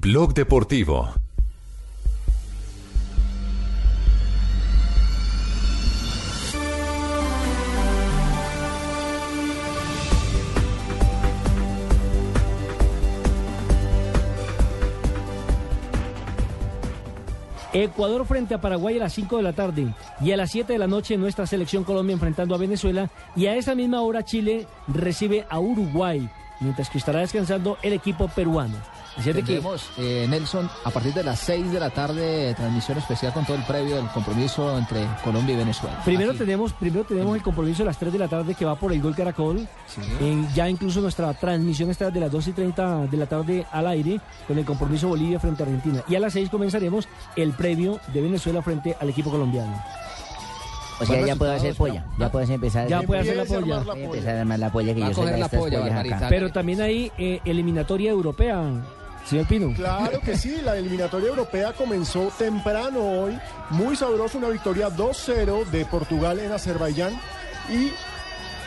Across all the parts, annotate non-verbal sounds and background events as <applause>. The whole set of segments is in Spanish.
Blog Deportivo. Ecuador frente a Paraguay a las 5 de la tarde y a las 7 de la noche nuestra selección Colombia enfrentando a Venezuela y a esa misma hora Chile recibe a Uruguay, mientras que estará descansando el equipo peruano. Tendremos, eh, Nelson, a partir de las 6 de la tarde, transmisión especial con todo el previo del compromiso entre Colombia y Venezuela. Primero tenemos, primero tenemos el compromiso a las 3 de la tarde que va por el Gol Caracol. ya incluso nuestra transmisión está de las 2 y 30 de la tarde al aire con el compromiso Bolivia frente a Argentina. Y a las 6 comenzaremos el previo de Venezuela frente al equipo colombiano. O sea, ya puedo hacer polla. Ya puedes empezar. Ya puede hacer la polla. Voy a empezar a armar la polla que Va a yo soy coger de la polla, acá. Pero también hay eh, eliminatoria europea, señor Pino. Claro que sí, la eliminatoria europea comenzó temprano hoy, muy sabroso, una victoria 2-0 de Portugal en Azerbaiyán y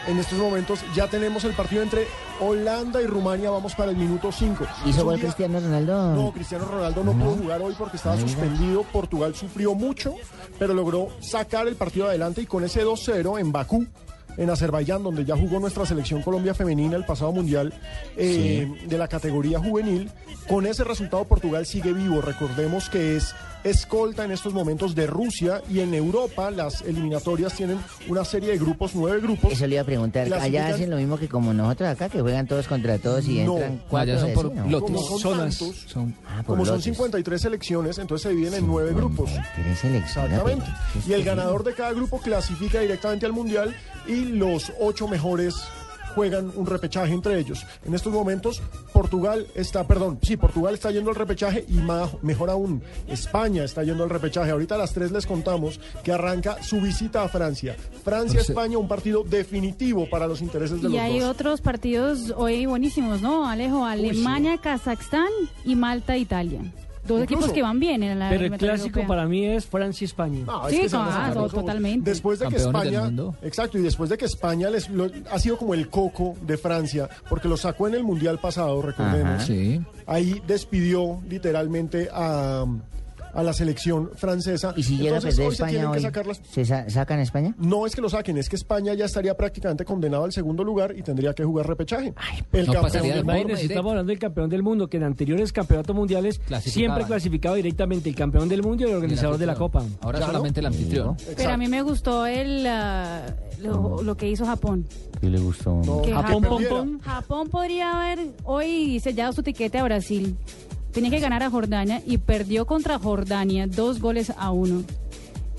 en estos momentos ya tenemos el partido entre Holanda y Rumania, vamos para el minuto 5. ¿Hizo gol Cristiano Ronaldo? No, Cristiano Ronaldo no, pudo jugar hoy porque estaba suspendido. Portugal sufrió mucho, pero logró sacar el partido adelante y con ese 2-0 en Bakú, en Azerbaiyán, donde ya jugó nuestra selección Colombia femenina el pasado mundial eh, de la categoría juvenil, con ese resultado Portugal sigue vivo. Recordemos que es escolta en estos momentos de Rusia y en Europa las eliminatorias tienen una serie de grupos, nueve grupos. Eso le iba a preguntar. Allá hacen lo mismo que como nosotros acá, que juegan todos contra todos y No. entran No, cuatro allá son por ¿no? lotes. Como son zonas. tantos, Son- Ah, por como son lotes. 53 selecciones, entonces se dividen en nueve grupos. Exactamente. Y el ganador de cada grupo clasifica directamente al Mundial y los ocho mejores juegan un repechaje entre ellos. En estos momentos, Portugal está, perdón, sí, Portugal está yendo al repechaje y ma- mejor aún, España está yendo al repechaje. Ahorita a las tres les contamos que arranca su visita a Francia. Francia-España, un partido definitivo para los intereses de Y los hay dos. otros partidos hoy buenísimos, ¿no, Alejo? Alemania, Kazajstán y Malta, Italia. Dos Incluso- equipos que van bien en la Pero el clásico europea. para mí es Francia y España. No, Sí, que ah, no, totalmente. Después de que Campeones España, exacto, y después de que España les lo- ha sido como el coco de Francia, porque lo sacó en el mundial pasado, recordemos. Ajá. Sí. Ahí despidió literalmente a, a la selección francesa. ¿Y si llega a Entonces, perder hoy se España tienen que hoy? sacar las- ¿Se sa- sacan a España? No es que lo saquen, es que España ya estaría prácticamente condenado al segundo lugar y tendría que jugar repechaje. el no campeón del de mundo. Estamos hablando del campeón del mundo, que en anteriores campeonatos mundiales siempre clasificaba directamente el campeón del mundo y el organizador de la Copa. Ahora ¿Ya no? solamente el anfitrión. Pero a mí me gustó el, ah, lo, lo que hizo Japón. ¿Qué le gustó? No, Que Japón, pom. Japón podría haber hoy sellado su tiquete a Brasil. Tenía que ganar a Jordania y perdió contra Jordania dos goles a uno.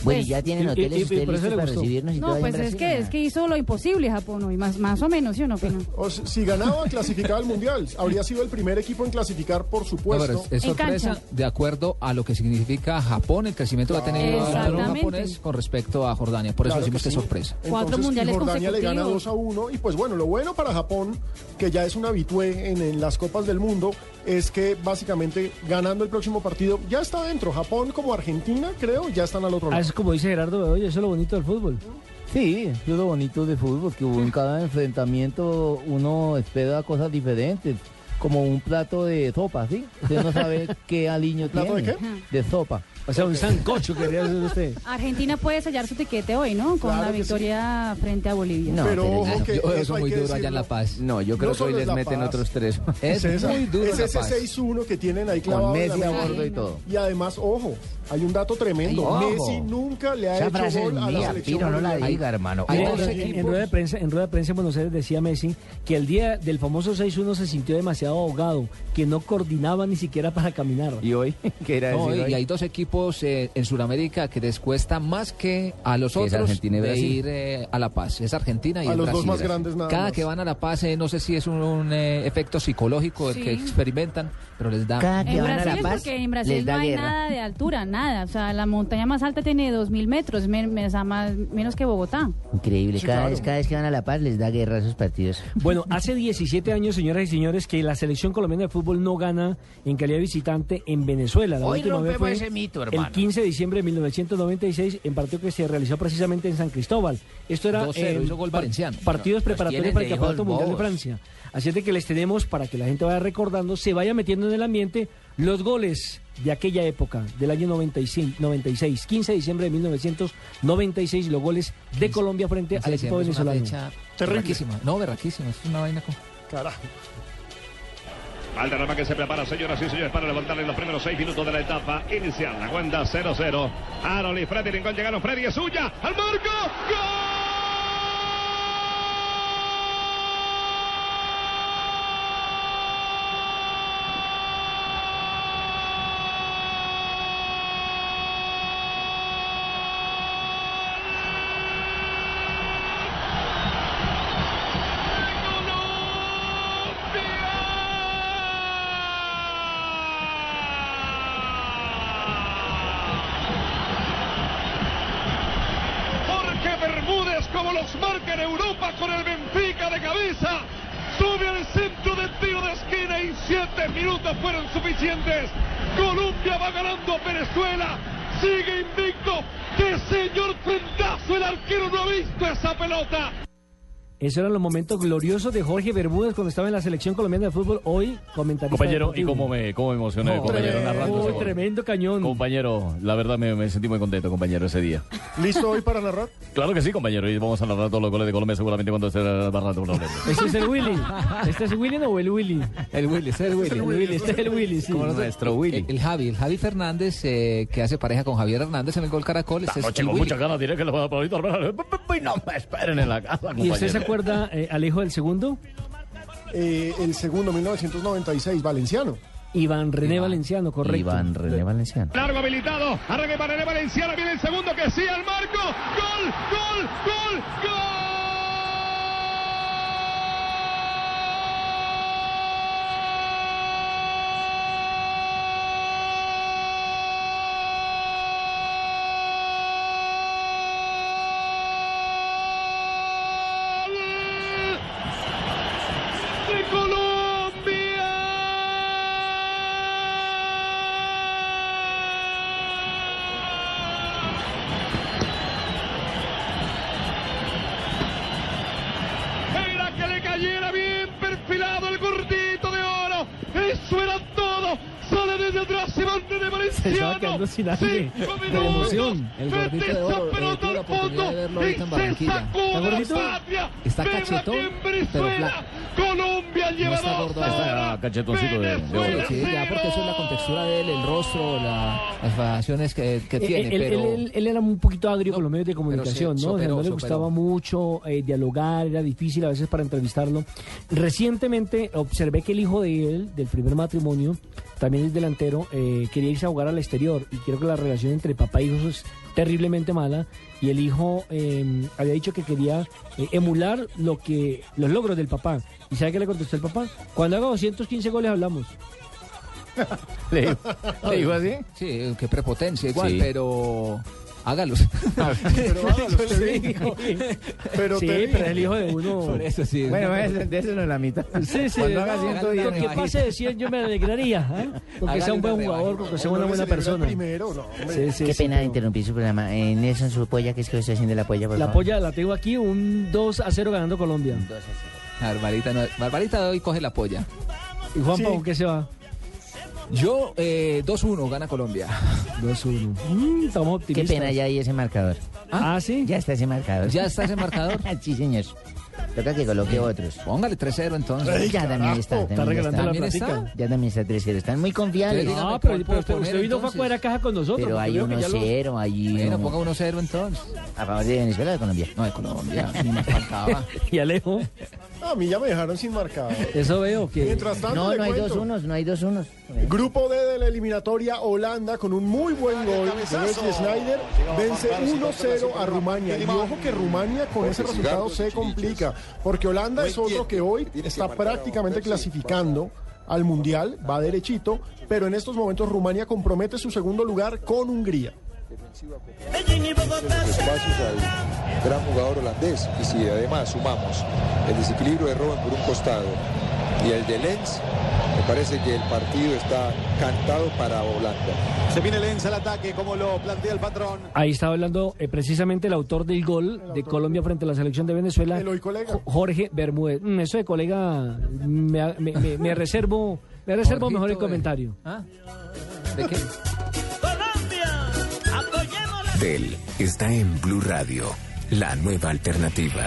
Bueno, Pues- ¿y ya tienen y- y- hoteles y ustedes listos para recibirnos y todo No, en pues es que, ¿o es que hizo lo imposible Japón hoy, más, más o menos, ¿sí o no? <laughs> O si ganaba, clasificaba al mundial. Habría sido el primer equipo en clasificar, por No, supuesto. pero es, es sorpresa de acuerdo a lo que significa Japón, el crecimiento que ha tenido el balón japonés con respecto a Jordania. Por eso Claro decimos que, sí. es sorpresa. Cuatro mundiales Jordania le gana consecutivos. 2 a 1 y pues bueno, lo bueno para Japón, que ya es un habitué en, en las copas del mundo, es que básicamente ganando el próximo partido ya está dentro. Japón como Argentina, creo, ya están al otro Ah, lado. Es como dice Gerardo Bedoya, eso es lo bonito del fútbol. Sí, eso es lo bonito de fútbol, que en cada enfrentamiento uno espera cosas diferentes, como un plato de sopa, ¿sí? Usted no sabe <laughs> qué aliño ¿Plato de tiene. qué? De sopa. O sea, un sancocho quería hacer usted. Argentina puede sellar su tiquete hoy, ¿no? Con Claro la que victoria frente a Bolivia. No, pero pero ojo que Yo eso eso hay muy que duro allá en La decirlo. Paz. No, yo creo No que solo hoy es les La meten Paz. otros tres. Es muy duro es La ese Paz. 6-1 que tienen ahí clavado. Con en la media mesa. gordo y todo. Y además, ojo, hay un dato tremendo. Ay, ojo. Messi nunca le ha Esa hecho frase es gol a la mía, selección no la diga, hermano. Hay Mire, dos en, equipos. en rueda de prensa, en rueda de prensa en Buenos Aires decía Messi que el día del famoso 6-1 se sintió demasiado ahogado, que no coordinaba ni siquiera para caminar. ¿Y hoy? <laughs> ¿Qué era No, decir y hoy? hay dos equipos eh, en Sudamérica que les cuesta más que a los Que es otros de ir eh, a La Paz. Es Argentina y A es los dos Brasil. más grandes nada Cada más. que van a La Paz, eh, no sé si es un, un, eh, efecto psicológico el Sí. que experimentan, pero les da... Cada que En van a Brasil La es Paz, porque en les Brasil da no hay guerra. nada de altura, nada. O sea, la montaña más alta tiene 2.000 metros, men- más, menos que Bogotá. Increíble. Sí, cada, claro. vez, cada vez que van a La Paz les da guerra a esos partidos. Bueno, <laughs> hace 17 años, señoras y señores, que la selección colombiana de fútbol no gana en calidad de visitante en Venezuela. La Hoy última vez rompemos fue ese mito, el hermano. 15 de diciembre de 1996, en partido que se realizó precisamente en San Cristóbal. Esto era 2-0, eh, gol par- valenciano. partidos preparatorios para el Campeonato Mundial de. Francia. Así es de que les tenemos, para que la gente vaya recordando, se vaya metiendo en el ambiente los goles de aquella época, del año 96, 96 15 de diciembre de 1996, los goles de Colombia frente al equipo venezolano. berraquísima. No, berraquísima. Es una vaina con... Carajo. Valderrama que se prepara, señoras y señores, para levantarle los primeros seis minutos de la etapa inicial. La cuenta 0-0. Aaron y Freddy Rincón llegaron. Freddy es suya. ¡Al marco! Jorge en Europa con el Benfica de cabeza. Sube al centro de tiro de esquina y siete minutos fueron suficientes. Colombia va ganando a Venezuela. Sigue invicto. ¡Qué señor frentazo! El arquero no ha visto esa pelota. Esos eran los momentos gloriosos de Jorge Bermúdez cuando estaba en la selección colombiana de fútbol. Hoy, comentarista. Compañero, y cómo me, cómo me emocioné, No, compañero, tremendo, narrando ese uy, gol. tremendo cañón. Compañero, la verdad me, me sentí muy contento, compañero, ese día. ¿Listo hoy para narrar? Claro que sí, compañero, y vamos a narrar todos los goles de Colombia seguramente cuando esté narrando un problema. Este es el Willy. ¿Este es el Willy o el Willy? El Willy, este es el Willy. El Willy, este es el Willy, sí. Como Nuestro Willy. El, el Javi, el Javi Fernández, eh, que hace pareja con Javier Hernández en el gol Caracol. Este es Noche el con Willy. muchas ganas, diré que le voy a Y no me esperen en la casa, ¿Y compañero. Acuerda, eh, Alejo, del segundo? Eh, el segundo, 1996, Valenciano. Iván René Valenciano, correcto. Iván René Valenciano. Largo habilitado. Arranque para el Valenciano. Viene el segundo que sí al marco. Gol, gol, gol, gol. Atrás, se manda de Se estaba Valenciano. quedando sin aire Cinco de minutos. emoción. El gordito de esa oro, eh, pelota tuve la al oportunidad fondo de verlo ahorita en y se Barranquilla. sacó ¿Está cachetón, Venezuela. Colombia lleva está gordo, está ahora. cachetoncito de- de oro. Venezuela, Sí, ya porque eso es la contextura de él, el rostro, la- las facciones que, que Eh, tiene, él, pero... él- él- él era un poquito agrio con los medios de comunicación, ¿no? O sea, no le gustaba mucho eh, dialogar, era difícil a veces para entrevistarlo. Recientemente observé que el hijo de él, del primer matrimonio, también es delantero, eh, quería irse a jugar al exterior y creo que la relación entre papá e hijos es terriblemente mala y el hijo eh, había dicho que quería eh, emular lo que los logros del papá. ¿Y sabe qué le contestó el papá? Cuando haga 215 goles hablamos. <laughs> ¿Le digo, ¿Le digo así? Sí, qué prepotencia igual, Sí. pero hágalos. <laughs> <laughs> Pero hágalo, usted dijo. Pero sí, pero es el hijo de uno. Por eso sí. Bueno, ese- de eso no es la mitad. Sí, sí, Cuando haga no, 110, con que pase de 100 yo me alegraría, ¿eh? Porque sea un buen jugador, porque sea una buena persona. Primero, no. Sí, sí, Qué sí, pena interrumpir su programa. Eh, Nelson, su polla, ¿qué es que usted haciendo la polla, por La favor? polla la tengo aquí, un 2 a 0 ganando Colombia. Barbarita, no- Barbarita hoy coge la polla. ¿Y Juanpa, Sí. con qué se va? Yo, eh, 2-1 gana Colombia. 2-1. Mm, estamos Qué optimistas. pena, ya hay ese marcador. Ah, sí. Ya está ese marcador. ¿Ya está ese marcador? <laughs> sí, señor. Toca que coloque otros. Póngale 3-0 entonces. ya también está. Está también regalando la ¿También plática. está? Ya también está 3-0. Están muy confiables. Dígame No, pero, usted, usted vino fue a cuadrar caja con nosotros. Pero hay veo que ya lo- 1-0, hay Bueno, uno- ponga 1-0 entonces. a favor de Venezuela o de Colombia. No, de Colombia, <laughs> ni más faltaba. <laughs> Y Alejo, A mí ya me dejaron sin marcado. eso veo que... Mientras tanto, No, no hay cuento. dos unos, no hay dos unos. Grupo D de la eliminatoria, Holanda con un muy buen gol de Wesley Snyder vence 1-0 a Rumania. Y ojo que Rumania con ese resultado se complica, porque Holanda es otro que hoy está prácticamente clasificando al Mundial, va derechito, pero en estos momentos Rumania compromete su segundo lugar con Hungría. espacios al gran jugador holandés y si además sumamos el desequilibrio de Robben por un costado y el de Lenz, me parece que el partido está cantado para Holanda. Se viene Lenz al ataque, como lo plantea el patrón. Ahí estaba hablando eh, precisamente el autor del gol de Colombia frente a la selección de Venezuela, El hoy colega. Jo- Jorge Bermúdez. Mm, eso de colega, me, me- me- me reservo, me reservo mejor el eh. comentario. ¿Ah? ¿De qué? Del está en Blue Radio, la nueva alternativa.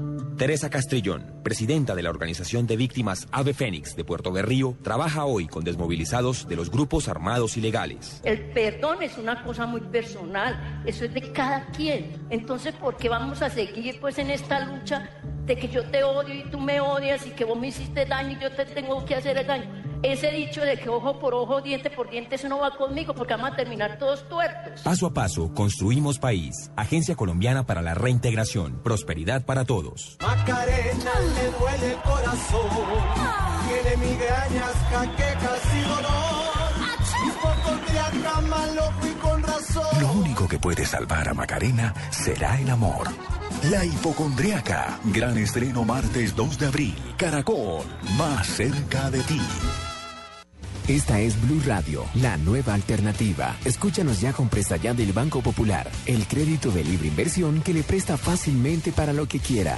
Teresa Castrillón, presidenta de la Organización de Víctimas Ave Fénix de Puerto Berrío, trabaja hoy con desmovilizados de los grupos armados ilegales. El perdón es una cosa muy personal, eso es de cada quien. Entonces, ¿por qué vamos a seguir pues en esta lucha de que yo te odio y tú me odias y que vos me hiciste daño y yo te tengo que hacer el daño? Ese dicho de que ojo por ojo, diente por diente, eso no va conmigo porque vamos a terminar todos tuertos. Paso a paso, construimos país. Agencia Colombiana para la Reintegración. Prosperidad para todos. Macarena le duele el corazón. Tiene migrañas, jaquecas y dolor. Y con razón. Lo único que puede salvar a Macarena será el amor. La hipocondriaca. Gran estreno martes 2 de abril. Caracol. Más cerca de ti. Esta es Blue Radio, la nueva alternativa. Escúchanos ya con Presta Ya del Banco Popular, el crédito de libre inversión que le presta fácilmente para lo que quiera.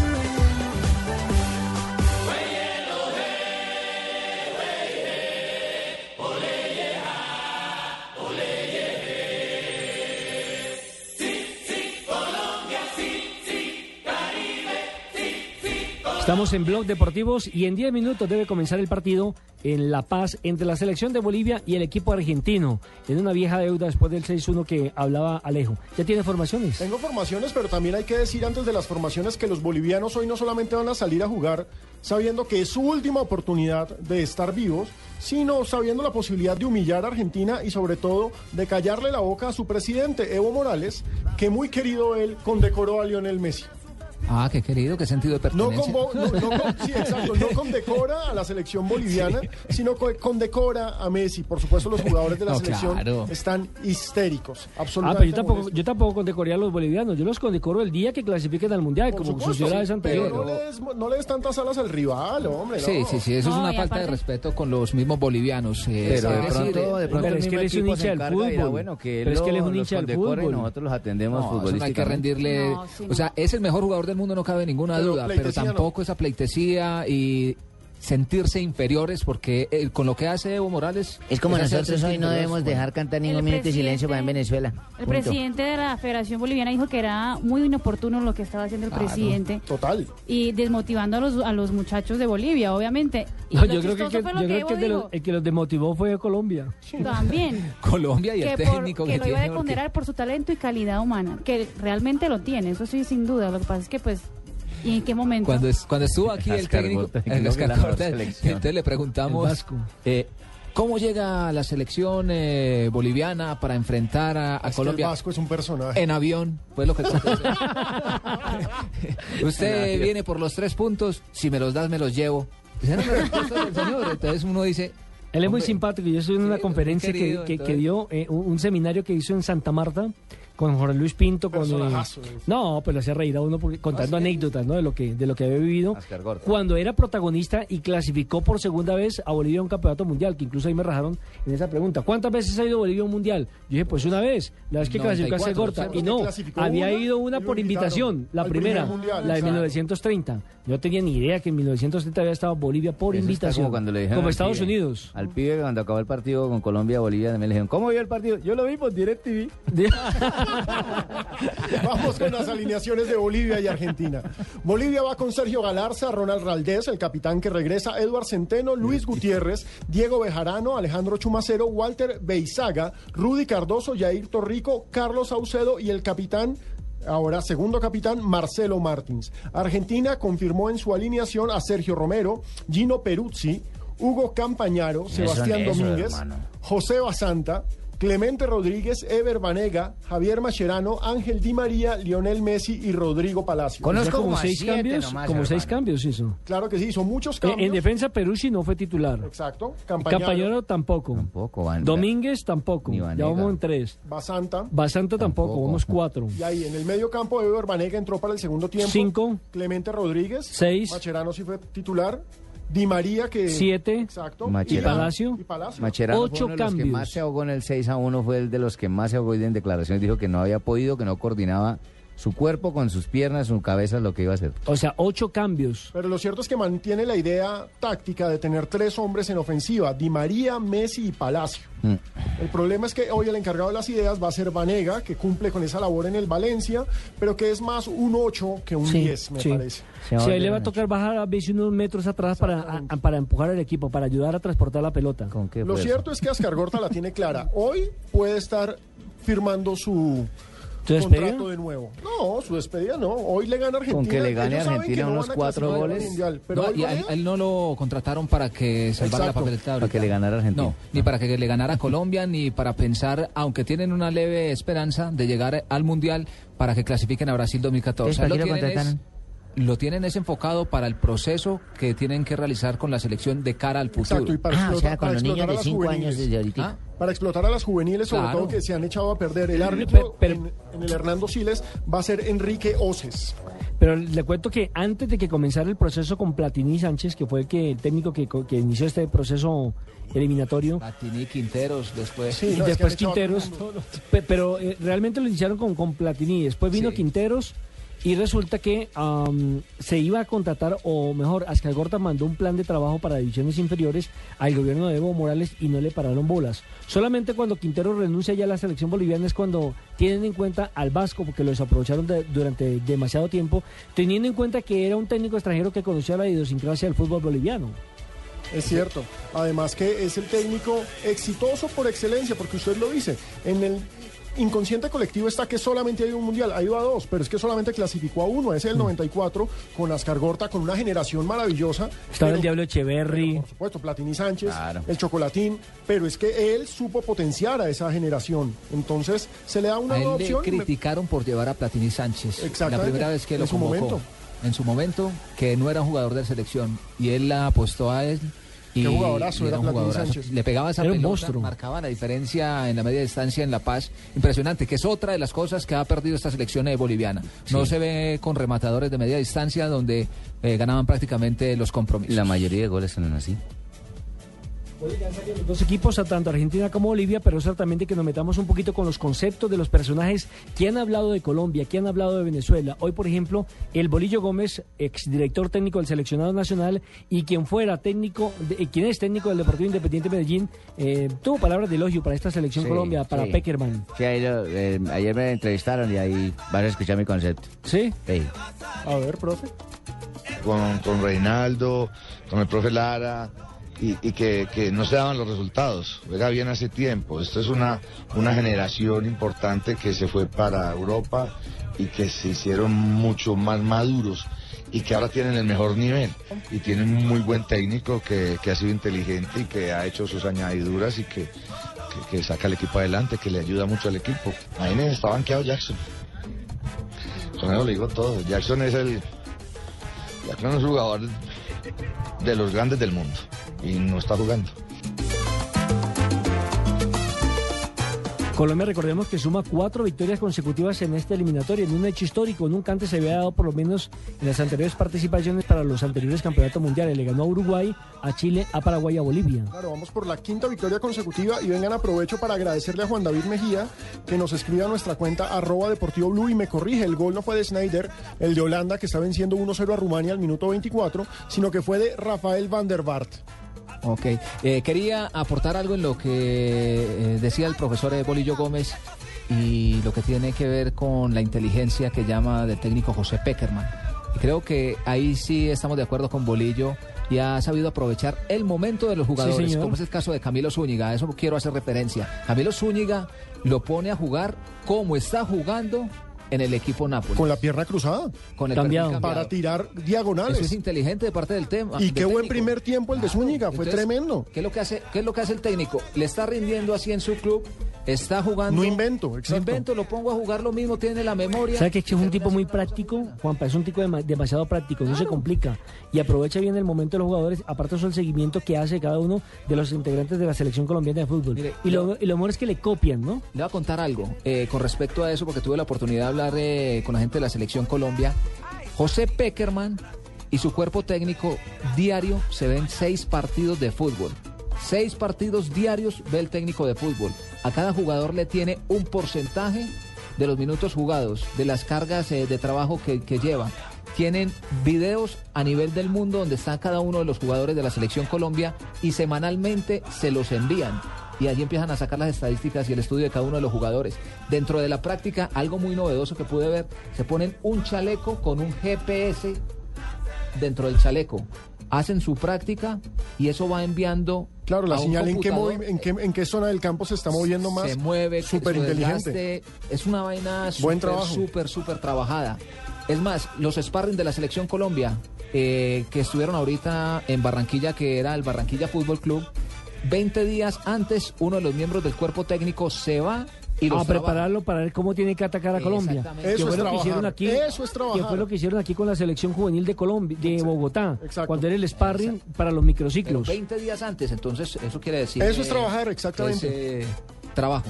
Estamos en Blog Deportivos y en 10 minutos debe comenzar el partido en La Paz entre la selección de Bolivia y el equipo argentino, en una vieja deuda después del 6-1 que hablaba Alejo. ¿Ya tiene formaciones? Tengo formaciones, pero también hay que decir antes de las formaciones que los bolivianos hoy no solamente van a salir a jugar sabiendo que es su última oportunidad de estar vivos, sino sabiendo la posibilidad de humillar a Argentina y sobre todo de callarle la boca a su presidente, Evo Morales, que muy querido él condecoró a Lionel Messi. Ah, qué querido, qué sentido de No, pertenencia. no, no con- sí, exacto, no condecora a la selección boliviana, sino co- condecora a Messi. Por supuesto, los jugadores de la No, selección claro. están histéricos, Ah, absolutamente. pero yo tampoco, yo tampoco condecoré a los bolivianos, yo los condecoro el día que clasifiquen al Mundial, Por como supuesto, sucedió la vez sí, pero anterior. no le, des, no le des tantas alas al rival, hombre. Sí, no. sí, sí, eso es una falta de respeto con los mismos bolivianos. eh, Pero de decir, pronto, de eh, pronto pero el es que él es un hincha del dirá, fútbol. bueno, que él Pero es que él es un hincha del y fútbol. nosotros los atendemos no hay que futbolísticamente. rendirle. No, sí, o sea, es el mejor jugador del mundo, no cabe ninguna Pero duda, pero no. tampoco esa pleitesía y sentirse inferiores porque eh, con lo que hace Evo Morales... Es como nosotros hoy no debemos dejar cantar ningún El minuto de silencio para en Venezuela. El Punto. presidente de la Federación Boliviana dijo que era muy inoportuno lo que estaba haciendo el Claro, presidente Total. y desmotivando a los, a los muchachos de Bolivia, obviamente. Y No, yo creo que, chistoso que- fue lo yo que creo que Evo el, de los- dijo. el que los demotivó fue Colombia. También. <laughs> Colombia y el por- técnico que que, lo iba a porque- condenar por su talento y calidad humana, que realmente lo tiene, eso sí, sin duda. Lo que pasa es que, pues, ¿y en qué momento? Cuando, es- cuando estuvo aquí el técnico, el entonces le preguntamos eh, cómo llega la selección eh, boliviana para enfrentar a, a Es que el Colombia Vasco es un personaje. en avión. Fue lo que. <laughs> Usted viene por los tres puntos, si me los das me los llevo. Esa era la respuesta del señor. Entonces uno dice, Él es muy Hombre, simpático. Yo estuve en una sí, conferencia que, dio eh, un, un seminario que hizo en Santa Marta con Jorge Luis Pinto. Con, eh, eh. no, pero hacía reír a uno porque, contando ¿Ah, sí? anécdotas ¿no? de, lo que, de lo que había vivido. Cuando era protagonista y clasificó por segunda vez a Bolivia a un campeonato mundial, que incluso ahí me rajaron en esa pregunta. ¿Cuántas veces ha ido Bolivia a un mundial? Yo dije, pues una vez, la vez que clasificó a 94, Segorta. ¿cierto? Y no, había una ido una lo por invitaron invitación, la primera, mundial, la de exacto. 1930. Yo no tenía ni idea que en 1930 había estado Bolivia por Eso invitación. Como cuando le dijeron como Estados pibe- Unidos. Al pibe cuando acabó el partido con Colombia, Bolivia, también le dijeron, ¿cómo vio el partido? Yo lo vi por DirecTV. <laughs> Vamos con las alineaciones de Bolivia y Argentina. Bolivia va con Sergio Galarza, Ronald Raldés, el capitán que regresa, Eduard Centeno, Luis Gutiérrez, Diego Bejarano, Alejandro Chumacero, Walter Beizaga, Rudy Cardoso, Yair Torrico, Carlos Saucedo y el capitán Ahora, segundo capitán, Marcelo Martins. Argentina confirmó en su alineación a Sergio Romero, Gino Peruzzi, Hugo Campañaro, Sebastián eso, Domínguez, hermano. José Basanta, Clemente Rodríguez, Ever Banega, Javier Mascherano, Ángel Di María, Lionel Messi y Rodrigo Palacio. Conozco como seis siete cambios, nomás, como seis cambios hizo. Claro que sí, son muchos Eh, cambios. en defensa Peruzzi no fue titular. Exacto. Campañaro, Campañaro tampoco. Tampoco, Van. Domínguez tampoco. Ya vamos en tres. Basanta. Basanta tampoco, Tampoco. vamos cuatro. Y ahí en el medio campo, Ever Banega entró para el segundo tiempo. Cinco. Clemente Rodríguez. Seis. Macherano sí fue titular. Di María que... Siete. Exacto. Macherano. Y la- Palacio. Y Palacio. Macherano Ocho fue uno de los que cambios. más se ahogó en el 6 a 1, fue el de los que más se ahogó y en declaraciones dijo que no había podido, que no coordinaba su cuerpo con sus piernas, su cabeza, lo que iba a hacer. O sea, ocho cambios. Pero lo cierto es que mantiene la idea táctica de tener tres hombres en ofensiva, Di María, Messi y Palacio. Mm. El problema es que hoy el encargado de las ideas va a ser Vanega, que cumple con esa labor en el Valencia, pero que es más un 8 que un Sí, 10, me sí. parece. Sí, ahí le va a tocar bajar a veces unos metros atrás para, a- para empujar al equipo, para ayudar a transportar la pelota. ¿Con qué Lo cierto es que Ascar Gorta la tiene clara. Hoy puede estar firmando su ¿Su despedida? contrato de nuevo. No, su despedida no. Hoy le gana Argentina. Con que le gane Ellos Argentina no unos cuatro goles. Mundial, pero No, y a él, él no lo contrataron para que salvara Exacto. la papeleta. Para que le ganara Argentina. No, ni para que le ganara a Colombia, ni para pensar, aunque tienen una leve esperanza de llegar al Mundial, para que clasifiquen a Brasil 2014. Entonces, ¿para lo, lo tienen es, contrataron? Lo tienen es enfocado para el proceso que tienen que realizar con la selección de cara al futuro. Exacto, y para Ah, o explotar, sea, con para los niños explotar a de las 5 años juveniles. desde ahorita. Ah, Para explotar a las juveniles, sobre Claro. todo que se han echado a perder. El árbitro Pero- pero- en, en el Hernando Siles va a ser Enrique Oces. Pero le cuento que antes de que comenzara el proceso con Platini Sánchez, que fue el, que, el técnico que, co- que inició este proceso eliminatorio, Platini, Quinteros, después. Sí, es que después Quinteros, pero eh, realmente lo iniciaron con, con Platini, después vino Sí. Quinteros y resulta que se iba a contratar, o mejor, Gorta mandó un plan de trabajo para divisiones inferiores al gobierno de Evo Morales y no le pararon bolas. Solamente cuando Quinteros renuncia ya a la selección boliviana es cuando tienen en cuenta al Vasco, porque lo desaprovecharon de- durante demasiado tiempo, teniendo en cuenta que era un técnico extranjero que conocía la idiosincrasia del fútbol boliviano. Es cierto. Además que es el técnico exitoso por excelencia, porque usted lo dice. En el inconsciente colectivo está que solamente hay un mundial. Ha ido a dos, pero es que solamente clasificó a uno. Ese es el 94 con Ascar Gorta, con una generación maravillosa. Estaba Pero- el Diablo Echeverry. Por supuesto, Platini Sánchez, Claro. el Chocolatín, pero es que él supo potenciar a esa generación. Entonces se le da una A él nueva le opción. me- criticaron por llevar a Platini Sánchez. Exactamente, La primera vez que lo en su convocó. momento. En su momento, que no era un jugador de selección. Y él la apostó a él. Y, Qué jugadorazo y era Platini jugadorazo. Sánchez. Le pegaba esa Era un pelota, monstruo. marcaba la diferencia en la media distancia en La Paz. Impresionante, que es otra de las cosas que ha perdido esta selección eh, boliviana. No se ve con rematadores de media distancia donde eh, ganaban prácticamente los compromisos. La mayoría de goles son así. Los dos equipos, a tanto Argentina como Bolivia, pero ciertamente que nos metamos un poquito con los conceptos de los personajes que han hablado de Colombia, que han hablado de Venezuela. Hoy, por ejemplo, el Bolillo Gómez, exdirector técnico del seleccionado nacional y quien fuera técnico, de, eh, quien es técnico del Deportivo Independiente Medellín, eh, tuvo palabras de elogio para esta selección Sí, Colombia, para sí. Peckerman. Sí, ahí lo- eh, ayer me entrevistaron y ahí vas a escuchar mi concepto. ¿Sí? Sí. A ver, profe. con, con Reinaldo, con el profe Lara, y, y que, que no se daban los resultados. Juega bien hace tiempo. Esto es una, una generación importante que se fue para Europa y que se hicieron mucho más maduros y que ahora tienen el mejor nivel y tienen un muy buen técnico que, que ha sido inteligente y que ha hecho sus añadiduras y que, que, saca el equipo adelante, que le ayuda mucho al equipo. Imagínense, está banqueado Jackson. Con eso le digo todo. Jackson es el, Jackson es un jugador de los grandes del mundo y no está jugando. Colombia, recordemos que suma cuatro victorias consecutivas en esta eliminatoria, en un hecho histórico. Nunca antes se había dado, por lo menos en las anteriores participaciones para los anteriores campeonatos mundiales. Le ganó a Uruguay, a Chile, a Paraguay a Bolivia. Claro, vamos por la quinta victoria consecutiva y vengan aprovecho para agradecerle a Juan David Mejía que nos escribe a nuestra cuenta arroba deportivo blue y me corrige, el gol no fue de Snyder, el de Holanda que está venciendo 1-0 a Rumania al minuto 24, sino que fue de Rafael van der Vaart. Ok, Eh, quería aportar algo en lo que eh, decía el profesor Bolillo Gómez y lo que tiene que ver con la inteligencia que llama del técnico José Peckerman. Y creo que ahí sí estamos de acuerdo con Bolillo y ha sabido aprovechar el momento de los jugadores, como es el caso de Camilo Zúñiga, a eso quiero hacer referencia. Camilo Zúñiga lo pone a jugar como está jugando en el equipo Nápoles. Con la pierna cruzada. Con el Cambiado. perfil cambiado. Para tirar diagonales. Eso es inteligente de parte del tema. Y del qué buen primer tiempo el de Zúñiga, fue Entonces, tremendo. ¿Qué es lo que hace? ¿Qué es lo que hace el técnico? Le está rindiendo así en su club, está jugando. No invento, No exacto. invento, lo pongo a jugar lo mismo, tiene la memoria. ¿Sabe que es un tipo muy práctico? Juanpa, es un tipo dema- demasiado práctico, no se complica y aprovecha bien el momento de los jugadores, aparte eso el seguimiento que hace cada uno de los integrantes de la selección colombiana de fútbol. Mire, y, lo, y lo mejor es que le copian, ¿no? Le voy a contar algo eh, con respecto a eso, porque tuve la oportunidad de hablar eh, con la gente de la selección Colombia. José Peckerman y su cuerpo técnico diario se ven seis partidos de fútbol. Seis partidos diarios ve el técnico de fútbol. A cada jugador le tiene un porcentaje de los minutos jugados, de las cargas eh, de trabajo que, lleva. Tienen videos a nivel del mundo donde están cada uno de los jugadores de la selección Colombia y semanalmente se los envían. Y allí empiezan a sacar las estadísticas y el estudio de cada uno de los jugadores. Dentro de la práctica, algo muy novedoso que pude ver, se ponen un chaleco con un GPS dentro del chaleco. Hacen su práctica y eso va enviando. Claro, la señal en qué, en, qué, en qué zona del campo se está moviendo más. Se mueve, Súper inteligente. Es una vaina súper, súper trabajada. Es más, los sparring de la selección Colombia, eh, que estuvieron ahorita en Barranquilla, que era el Barranquilla Fútbol Club, 20 días antes, uno de los miembros del cuerpo técnico se va y a prepararlo para ver cómo tiene que atacar a Colombia. Que Eso fue es lo que trabajar, hicieron aquí. eso es trabajar. Que fue lo que hicieron aquí con la selección juvenil de Colombia, de Bogotá, cuando era el sparring para los microciclos. Pero 20 días antes, entonces eso quiere decir. Eso que- es trabajar, que exactamente. es, eh, trabajo.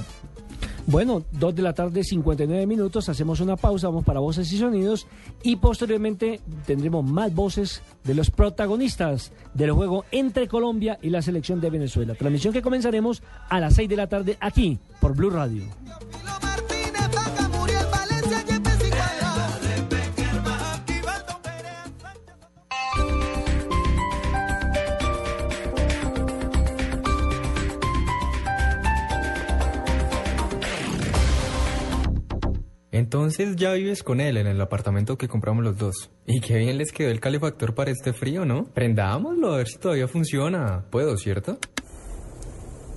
Bueno, 2 de la tarde, 59 minutos, hacemos una pausa, vamos para voces y sonidos y posteriormente tendremos más voces de los protagonistas del juego entre Colombia y la selección de Venezuela. Transmisión que comenzaremos a las 6 de la tarde aquí por Blue Radio. Entonces ya vives con él en el apartamento que compramos los dos. Y qué bien les quedó el calefactor para este frío, ¿no? Prendámoslo a ver si todavía funciona. Puedo, ¿cierto?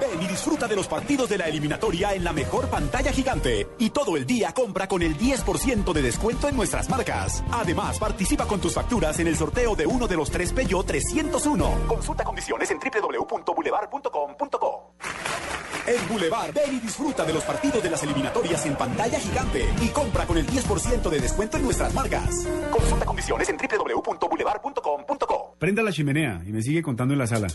Ven y disfruta de los partidos de la eliminatoria en la mejor pantalla gigante. Y todo el día compra con el 10% de descuento en nuestras marcas. Además, participa con tus facturas en el sorteo de uno de los tres Peugeot 301. Consulta condiciones en www.boulevard.com.co. En Boulevard, ven y disfruta de los partidos de las eliminatorias en pantalla gigante y compra con el 10% de descuento en nuestras marcas. Consulta condiciones en www.boulevard.com.co. Prenda la chimenea y me sigue contando en la sala.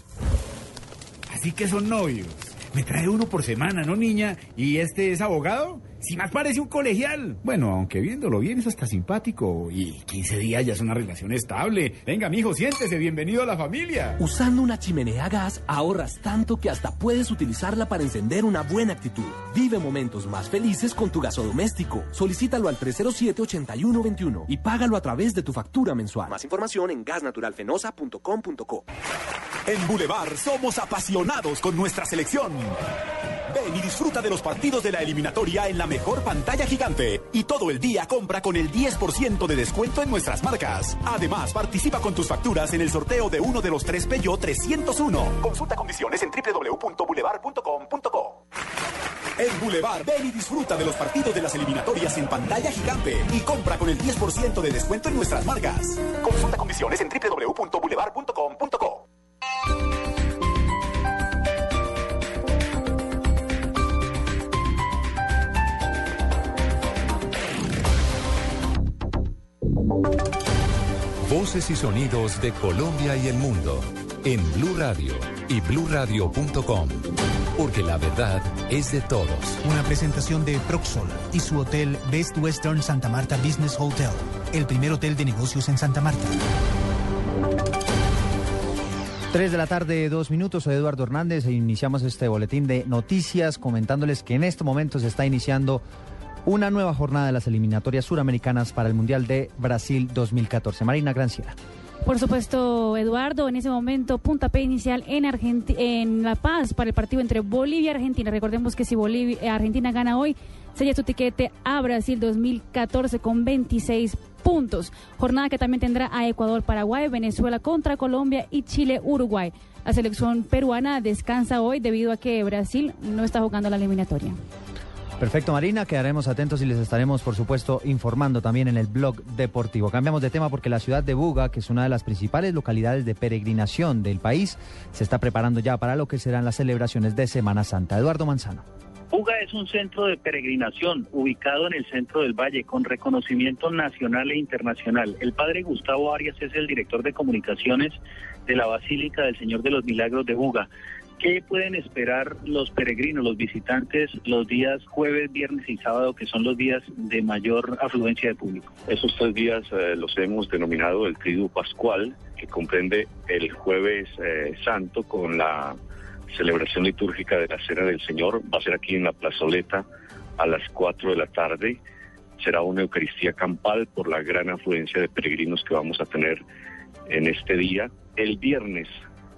Así que son novios. Me trae uno por semana, ¿no, niña? ¿Y este es abogado? Si más parece un colegial. Bueno, aunque viéndolo bien es hasta simpático. Y 15 días ya es una relación estable. Venga, mijo, siéntese. Bienvenido a la familia. Usando una chimenea a gas ahorras tanto que hasta puedes utilizarla para encender una buena actitud. Vive momentos más felices con tu gasodoméstico. Solicítalo al 307-8121 y págalo a través de tu factura mensual. Más información en gasnaturalfenosa.com.co. En Boulevard somos apasionados con nuestra selección. Ven y disfruta de los partidos de la eliminatoria en la mejor pantalla gigante. Y todo el día compra con el 10% de descuento en nuestras marcas. Además, participa con tus facturas en el sorteo de uno de los tres Peugeot 301. Consulta condiciones en www.boulevard.com.co. En Boulevard, ven y disfruta de los partidos de las eliminatorias en pantalla gigante y compra con el 10% de descuento en nuestras marcas. Consulta condiciones en www.boulevard.com.co. Voces y sonidos de Colombia y el mundo en Blue Radio y bluradio.com. Porque la verdad es de todos. Una presentación de Proxol y su hotel Best Western Santa Marta Business Hotel, el primer hotel de negocios en Santa Marta. 3 de la tarde, dos minutos. Soy Eduardo Hernández e iniciamos este boletín de noticias comentándoles que en este momento se está iniciando una nueva jornada de las eliminatorias suramericanas para el Mundial de Brasil 2014. Marina Granciera. Por supuesto, Eduardo, en ese momento, puntapié inicial en, en La Paz para el partido entre Bolivia y Argentina. Recordemos que si eh, Argentina gana hoy, sería su tiquete a Brasil 2014 con 26 puntos. Jornada que también tendrá a Ecuador, Paraguay, Venezuela contra Colombia y Chile, Uruguay. La selección peruana descansa hoy debido a que Brasil no está jugando la eliminatoria. Perfecto, Marina. Quedaremos atentos y les estaremos, por supuesto, informando también en el blog deportivo. Cambiamos de tema porque la ciudad de Buga, que es una de las principales localidades de peregrinación del país, se está preparando ya para lo que serán las celebraciones de Semana Santa. Eduardo Manzano. Buga es un centro de peregrinación ubicado en el centro del valle con reconocimiento nacional e internacional. El padre Gustavo Arias es el director de comunicaciones de la Basílica del Señor de los Milagros de Buga. ¿Qué pueden esperar los peregrinos, los visitantes, los días jueves, viernes y sábado, que son los días de mayor afluencia de público? Esos tres días eh, los hemos denominado el Triduo Pascual, que comprende el jueves eh, santo con la celebración litúrgica de la Cena del Señor. Va a ser aquí en la plazoleta a las 4 de la tarde. Será una Eucaristía campal por la gran afluencia de peregrinos que vamos a tener en este día. El viernes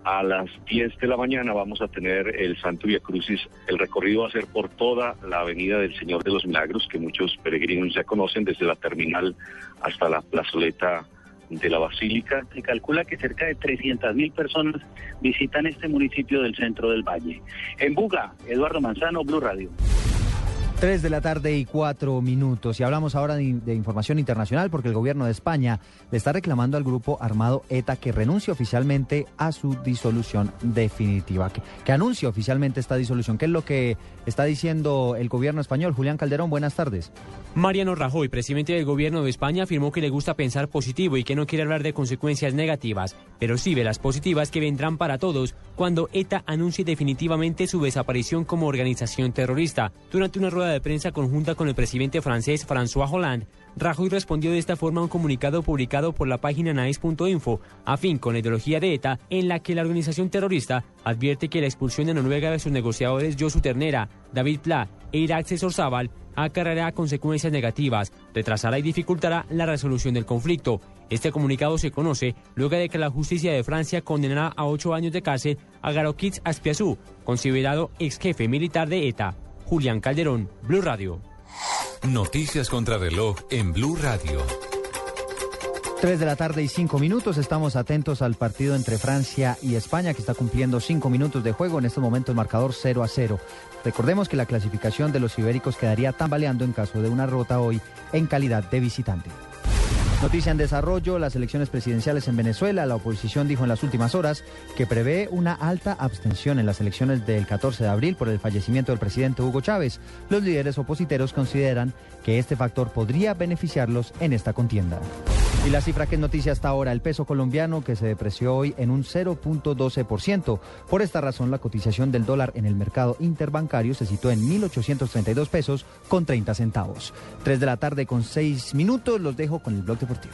a las 10 de la mañana vamos a tener el Santo Via Crucis. El recorrido va a ser por toda la Avenida del Señor de los Milagros, que muchos peregrinos ya conocen, desde la terminal hasta la plazoleta de la Basílica. Se calcula que cerca de 300 mil personas visitan este municipio del centro del valle. En Buga, Eduardo Manzano, Blue Radio. 3 de la tarde y 4 minutos. Y hablamos ahora de, de, información internacional porque el gobierno de España le está reclamando al grupo armado ETA que renuncie oficialmente a su disolución definitiva. Que, que anuncie oficialmente esta disolución. ¿Qué es lo que está diciendo el gobierno español? Julián Calderón, buenas tardes. Mariano Rajoy, presidente del gobierno de España, afirmó que le gusta pensar positivo y que no quiere hablar de consecuencias negativas, pero sí ve las positivas que vendrán para todos cuando ETA anuncie definitivamente su desaparición como organización terrorista. Durante una rueda de prensa conjunta con el presidente francés François Hollande, Rajoy respondió de esta forma a un comunicado publicado por la página nice.info, afín con la ideología de ETA, en la que la organización terrorista advierte que la expulsión de Noruega de sus negociadores Josu Ternera, David Pla e Irak Sorzábal acarreará consecuencias negativas, retrasará y dificultará la resolución del conflicto. Este comunicado se conoce luego de que la justicia de Francia condenará a ocho años de cárcel a Garokitz Aspiazú, considerado ex jefe militar de ETA. Julián Calderón, Blue Radio. Noticias contra reloj en Blue Radio. 3 de la tarde y 5 minutos. Estamos atentos al partido entre Francia y España, que está cumpliendo 5 minutos de juego. En este momento el marcador 0 a 0. Recordemos que la clasificación de los ibéricos quedaría tambaleando en caso de una rota hoy en calidad de visitante. Noticia en desarrollo, las elecciones presidenciales en Venezuela. La oposición dijo en las últimas horas que prevé una alta abstención en las elecciones del 14 de abril por el fallecimiento del presidente Hugo Chávez. Los líderes opositeros consideran que este factor podría beneficiarlos en esta contienda. Y la cifra que es noticia hasta ahora, el peso colombiano que se depreció hoy en un 0.12%. Por esta razón, la cotización del dólar en el mercado interbancario se situó en 1.832 pesos con 30 centavos. Tres de la tarde con seis minutos, los dejo con el blog deportivo.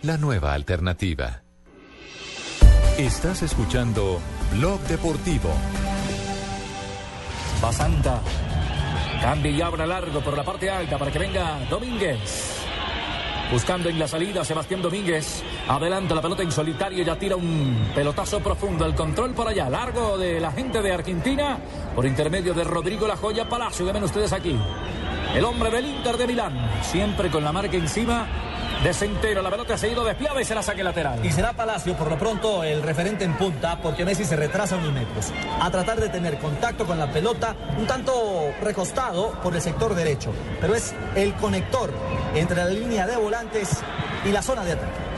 La nueva alternativa. Estás escuchando Blog Deportivo. Basanta. Cambia y abra largo por la parte alta para que venga Domínguez. Buscando en la salida Sebastián Domínguez. Adelanta la pelota en solitario. Ya tira un pelotazo profundo. El control por allá. Largo de la gente de Argentina. Por intermedio de Rodrigo La Joya Palacio. Ven ustedes aquí. El hombre del Inter de Milán. Siempre con la marca encima. De Centeno, la pelota ha ido desviada y será saque lateral. Y será Palacio por lo pronto el referente en punta porque Messi se retrasa unos metros. A tratar de tener contacto con la pelota un tanto recostado por el sector derecho. Pero es el conector entre la línea de volantes y la zona de ataque.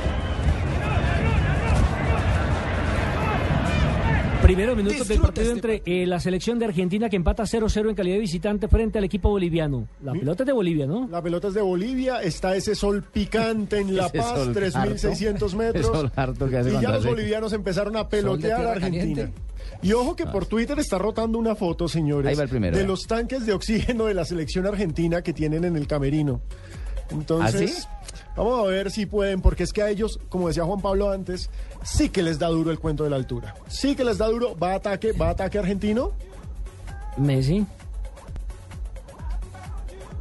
Primeros minutos del partido entre eh, la selección de Argentina que empata 0-0 en calidad de visitante frente al equipo boliviano. La pelota es de Bolivia, ¿no? La pelota es de Bolivia, está ese sol picante en <laughs> La Paz, sol 3.600 harto. metros. Ese sol harto que hace y ya los bolivianos empezaron a pelotear a Argentina. caliente. Y ojo que por Twitter está rotando una foto, señores, Ahí va el primero, de los tanques de oxígeno de la selección argentina que tienen en el camerino. Entonces, ¿Ah, vamos a ver si pueden, porque es que a ellos, como decía Juan Pablo antes, sí que les da duro el cuento de la altura. Sí que les da duro, va a ataque, va a ataque argentino. Messi.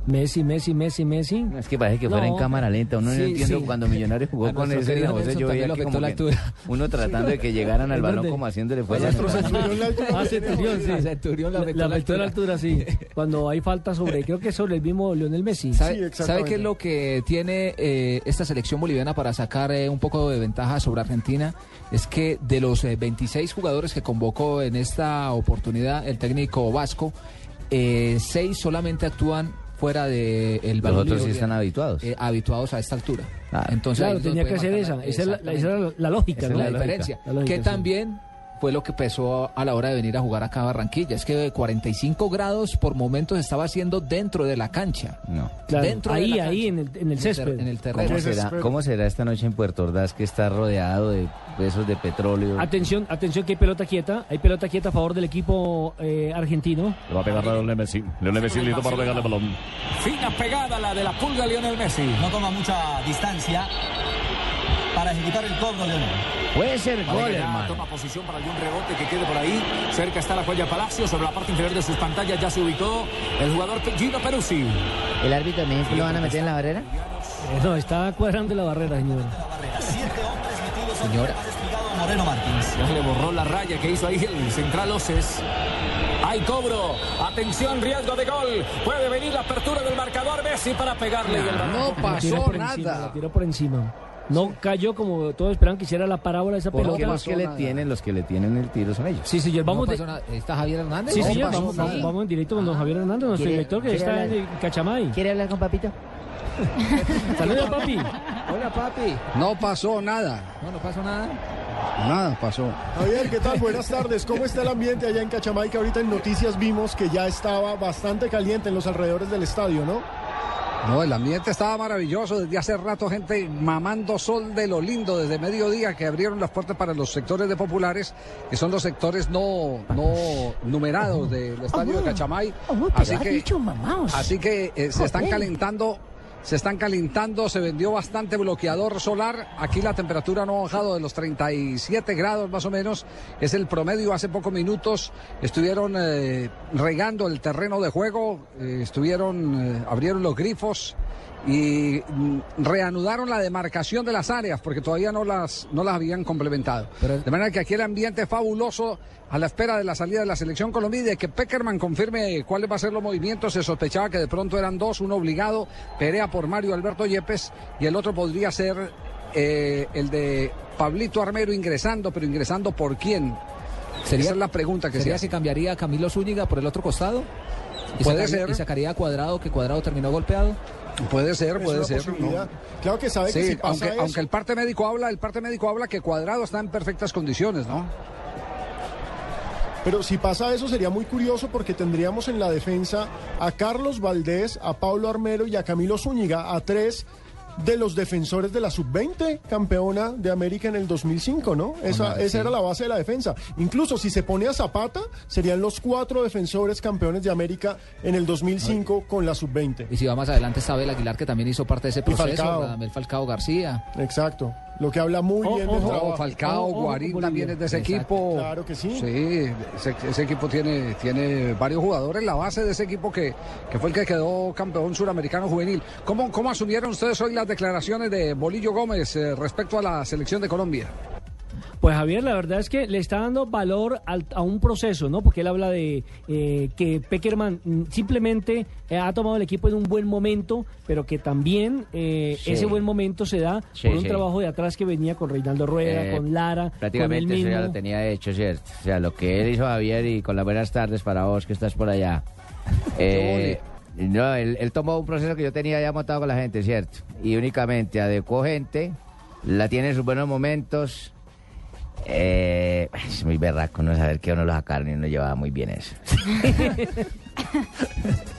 Messi, Messi, Messi, Messi. Es que parece que fuera en cámara lenta. Uno no sí. cuando Millonarios jugó A con ese querido José, Nelson yo también veía lo que afectó como la que uno tratando de que llegaran al balón como haciéndole A fuerza. nuestro Centurión la altura. <laughs> Ah, Centurión, <laughs> sí. A Centurión la afectó la la afectó la altura. altura, sí. <laughs> Cuando hay falta sobre, creo que sobre el mismo Lionel Messi. ¿Sabe, sabe qué es lo que tiene eh, esta selección boliviana para sacar eh, un poco de ventaja sobre Argentina? Es que de los eh, 26 jugadores que convocó en esta oportunidad el técnico vasco, eh, seis solamente actúan fuera del el Los balón otros sí de- están habituados. eh, habituados a esta altura. Entonces, claro, tenía que ser esa. Esa es la, la- esa era la- la lógica, esa es ¿no? la diferencia. La lógica, que sí. también fue lo que pesó a la hora de venir a jugar acá a Barranquilla. Es que 45 grados por momentos estaba haciendo dentro de la cancha. No. Claro, dentro de ahí, la ahí, cancha. en el, en el césped. En el terreno. ¿Cómo será, ¿Cómo será esta noche en Puerto Ordaz que está rodeado de besos de petróleo? Atención, atención que hay pelota quieta. Hay pelota quieta a favor del equipo eh, argentino. Le va a pegar a Leonel Messi. Leonel Messi listo para pegarle el balón. Fina pegada la de la pulga Lionel Messi. No toma mucha distancia para ejecutar el cobro, Leonel. Puede ser gol, hermano. Toma posición para algún rebote que quede por ahí. Cerca está la joya Palacio. Sobre la parte inferior de sus pantallas ya se ubicó el jugador Gino Peruzzi. ¿El árbitro también es que lo van a meter en la barrera? Eh, no, está cuadrando la barrera, señor. Señora. Moreno Martins. Ya le borró la raya que hizo ahí el central Oces. Hay cobro. Atención, riesgo de gol. Puede venir la apertura del marcador Messi para pegarle. y el balón. La tiró por Encima, la tiró por encima. No cayó como todos esperaban que hiciera la parábola de esa Porque pelota. los que le tienen, los que le tienen el tiro son ellos. Sí, señor, vamos No de... ¿Está Javier Hernández? Sí, No señor, vamos, nada. vamos, vamos en directo con don Javier Hernández, nuestro ¿Quiere- director que está hablar? en Cachamay. ¿Quiere hablar con papito? <laughs> Saludos, papi. Hola, papi. No pasó nada. No, no pasó nada. Nada pasó. Javier, ¿qué tal? Buenas tardes. ¿Cómo está el ambiente allá en Cachamay? Que ahorita en noticias vimos que ya estaba bastante caliente en los alrededores del estadio, ¿no? No, el ambiente estaba maravilloso. Desde hace rato gente mamando sol de lo lindo desde mediodía que abrieron las puertas para los sectores de populares, que son los sectores no, no numerados del estadio de Cachamay. Así que, así que eh, se están calentando. Se están calentando, se vendió bastante bloqueador solar. Aquí la temperatura no ha bajado de los 37 grados más o menos. Es el promedio. Hace pocos minutos estuvieron eh, regando el terreno de juego, eh, estuvieron, eh, abrieron los grifos y mm, reanudaron la demarcación de las áreas porque todavía no las, no las habían complementado. de manera que aquí el ambiente es fabuloso a la espera de la salida de la selección Colombia y de que Peckerman confirme cuáles van a ser los movimientos. Se sospechaba que de pronto eran dos, uno obligado, Perea por Mario Alberto Yepes y el otro podría ser eh, el de Pablito Armero ingresando, pero ingresando por quién. Esa es la pregunta que se ¿Sería hace. que cambiaría a Camilo Zúñiga por el otro costado? ¿Y Puede sacaría- ser. ¿Y sacaría a Cuadrado, que Cuadrado terminó golpeado? Puede ser, puede ser. ¿no? Claro que sabe que si pasa aunque, eso- aunque el parte médico habla, el parte médico habla que Cuadrado está en perfectas condiciones, ¿no? Pero si pasa eso sería muy curioso porque tendríamos en la defensa a Carlos Valdés, a Pablo Armero y a Camilo Zúñiga, a tres de los defensores de la sub-20 campeona de América en el 2005, ¿no? Esa, esa sí. era la base de la defensa. Incluso si se pone a Zapata, serían los cuatro defensores campeones de América en el 2005 con la sub-20. Y si va más adelante está Abel Aguilar, que también hizo parte de ese proceso. Falcao. Radamel Falcao García. Exacto. Lo que habla muy Oh, bien del oh, trabajo. Falcao, Guarín también es de ese Exacto. equipo. Claro que sí. Sí, ese, ese equipo tiene, tiene varios jugadores. La base de ese equipo que, que fue el que quedó campeón suramericano juvenil. ¿Cómo, ¿Cómo asumieron ustedes hoy las declaraciones de Bolillo Gómez eh, respecto a la selección de Colombia? Pues Javier, la verdad es que le está dando valor al- a un proceso, ¿no? Porque él habla de eh, que Peckerman mm, simplemente eh, ha tomado el equipo en un buen momento, pero que también eh, Sí. ese buen momento se da Sí, por un sí. trabajo de atrás que venía con Reinaldo Rueda, Eh, con Lara, con él Prácticamente eso mismo. ya lo tenía hecho, ¿cierto? O sea, lo que él hizo Javier y con las buenas tardes para vos que estás por allá. <laughs> Eh, no, él, él tomó un proceso que yo tenía ya montado con la gente, ¿cierto? Y únicamente adecuó gente, la tiene en sus buenos momentos. Eh, es muy berraco no saber que uno lo sacaron y no llevaba muy bien eso. <laughs>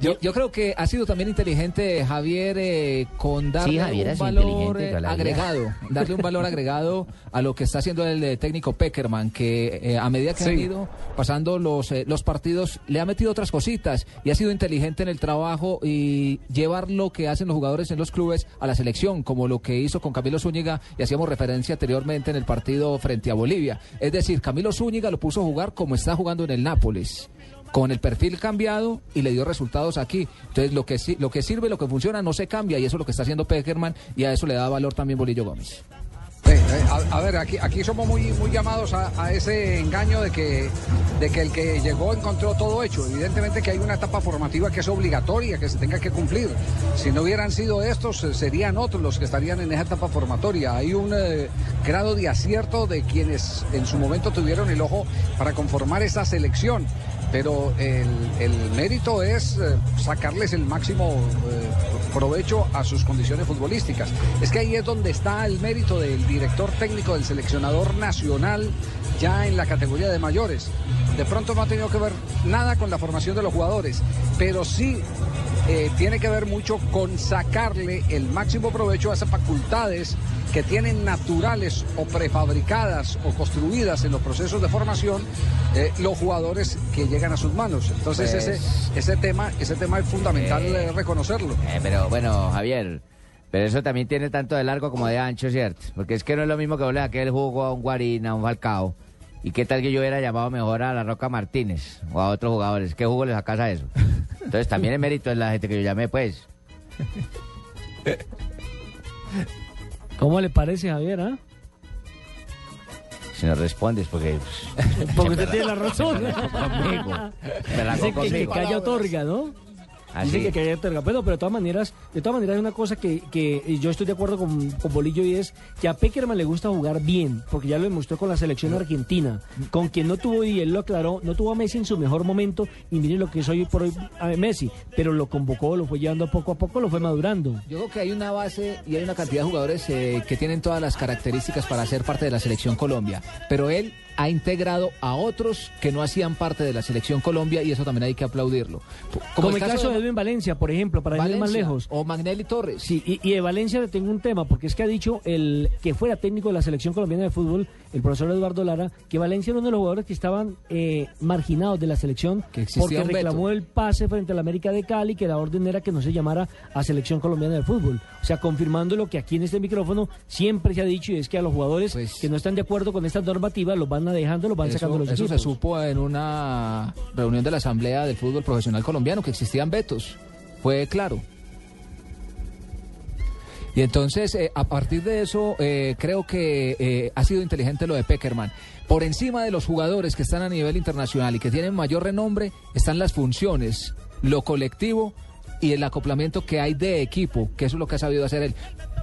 Yo, yo creo que ha sido también inteligente Javier eh, con darle Sí, Javier ha un valor eh, agregado, darle un valor agregado a lo que está haciendo el eh, técnico Peckerman, que eh, a medida que Sí. han ido pasando los, eh, los partidos le ha metido otras cositas y ha sido inteligente en el trabajo y llevar lo que hacen los jugadores en los clubes a la selección, como lo que hizo con Camilo Zúñiga y hacíamos referencia anteriormente en el partido frente a Bolivia. Es decir, Camilo Zúñiga lo puso a jugar como está jugando en el Nápoles con el perfil cambiado y le dio resultados aquí. Entonces, lo que, lo que sirve, lo que funciona, no se cambia y eso es lo que está haciendo Peckerman y a eso le da valor también Bolillo Gómez. Eh, a, ver, aquí, somos muy, muy llamados a, a ese engaño de que, de que el que llegó encontró todo hecho. Evidentemente que hay una etapa formativa que es obligatoria, que se tenga que cumplir. Si no hubieran sido estos, eh, serían otros los que estarían en esa etapa formatoria. Hay un eh, grado de acierto de quienes en su momento tuvieron el ojo para conformar esa selección. Pero el, el mérito es eh, sacarles el máximo eh, provecho a sus condiciones futbolísticas. Es que ahí es donde está el mérito del director técnico, del seleccionador nacional, ya en la categoría de mayores. De pronto no ha tenido que ver nada con la formación de los jugadores, pero sí eh, tiene que ver mucho con sacarle el máximo provecho a esas facultades que tienen naturales o prefabricadas o construidas en los procesos de formación eh, los jugadores que llegan a sus manos. Entonces Pues- ese, ese tema, ese tema es fundamental Eh, eh, reconocerlo. Eh, pero bueno, Javier, pero eso también tiene tanto de largo como de ancho, ¿cierto? Porque es que no es lo mismo que hablar aquel jugó a un Guarín, a un Falcao. ¿Y qué tal que yo hubiera llamado mejor a la Roca Martínez o a otros jugadores? ¿Qué jugo le sacas a eso? Entonces también el mérito es la gente que yo llamé, pues. ¿Cómo le parece, Javier? ah? Si no respondes, porque... pues, Porque usted <laughs> tiene la razón. Conmigo. Me la que, que calla otorga, ¿no? Así. Dicen que quería tergapeno, pero de todas maneras, de todas maneras hay una cosa que, que yo estoy de acuerdo con, con Bolillo y es que a Peckerman le gusta jugar bien, porque ya lo demostró con la selección argentina, con quien no tuvo, y él lo aclaró, no tuvo a Messi en su mejor momento, y miren lo que soy por hoy a Messi, pero lo convocó, lo fue llevando poco a poco, lo fue madurando. Yo creo que hay una base y hay una cantidad de jugadores eh, que tienen todas las características para ser parte de la selección Colombia, pero él ha integrado a otros que no hacían parte de la selección Colombia y eso también hay que aplaudirlo. Como, el caso, de Edwin Valencia, por ejemplo, para ir más lejos. O Magnelli Torres. Sí, y, y, de Valencia le tengo un tema, porque es que ha dicho el que fuera técnico de la selección colombiana de fútbol, el profesor Eduardo Lara, que Valencia era uno de los jugadores que estaban eh, marginados de la selección porque reclamó el pase frente al América de Cali, que la orden era que no se llamara a selección colombiana de fútbol. O sea, confirmando lo que aquí en este micrófono siempre se ha dicho, y es que a los jugadores que no están de acuerdo con esta normativa los van dejando, los van sacando los Eso equipos. se supo en una reunión de la Asamblea del Fútbol Profesional Colombiano, que existían vetos. Fue claro. Y entonces, eh, a partir de eso, eh, creo que eh, ha sido inteligente lo de Peckerman. Por encima de los jugadores que están a nivel internacional y que tienen mayor renombre, están las funciones, lo colectivo y el acoplamiento que hay de equipo, que eso es lo que ha sabido hacer él.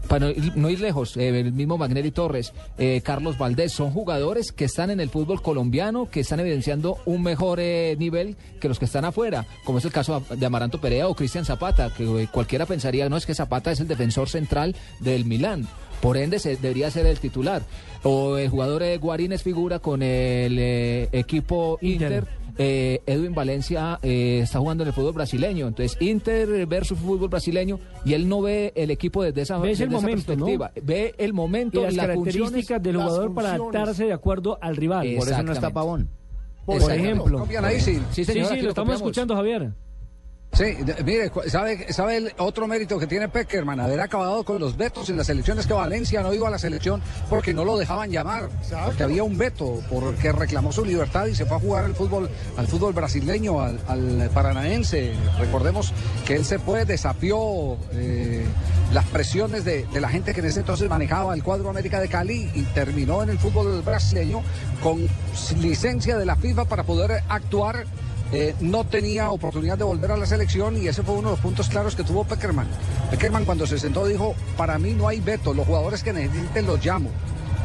Para no ir, no ir lejos, eh, el mismo Magnelli Torres, eh, Carlos Valdés, son jugadores que están en el fútbol colombiano, que están evidenciando un mejor eh, nivel que los que están afuera, como es el caso de Amaranto Perea o Cristian Zapata, que eh, cualquiera pensaría, no es que Zapata es el defensor central del Milán. Por ende, se, debería ser el titular. O el jugador eh, Guarín es figura con el eh, equipo Inter. Inter. Eh, Edwin Valencia eh, está jugando en el fútbol brasileño. Entonces, Inter versus fútbol brasileño y él no ve el equipo desde esa, el desde esa momento, ¿no? perspectiva. Ve el momento y las las características del jugador para adaptarse de acuerdo al rival. Por eso no está Pavón. Por ejemplo. Copian ahí, sí. Sí, Sí, señor, sí, aquí lo lo estamos copiamos. escuchando, Javier. Sí, de- mire, ¿sabe, ¿sabe el otro mérito que tiene Peckerman? Haber acabado con los vetos en las elecciones que Valencia no iba a la selección porque no lo dejaban llamar. Porque había un veto porque reclamó su libertad y se fue a jugar al fútbol, al fútbol brasileño, al, al paranaense. Recordemos que él se fue, desafió eh, las presiones de, de la gente que en ese entonces manejaba el cuadro América de Cali y terminó en el fútbol brasileño con licencia de la FIFA para poder actuar eh, no tenía oportunidad de volver a la selección y ese fue uno de los puntos claros que tuvo Peckerman. Peckerman cuando se sentó dijo, para mí no hay veto, los jugadores que necesiten los llamo.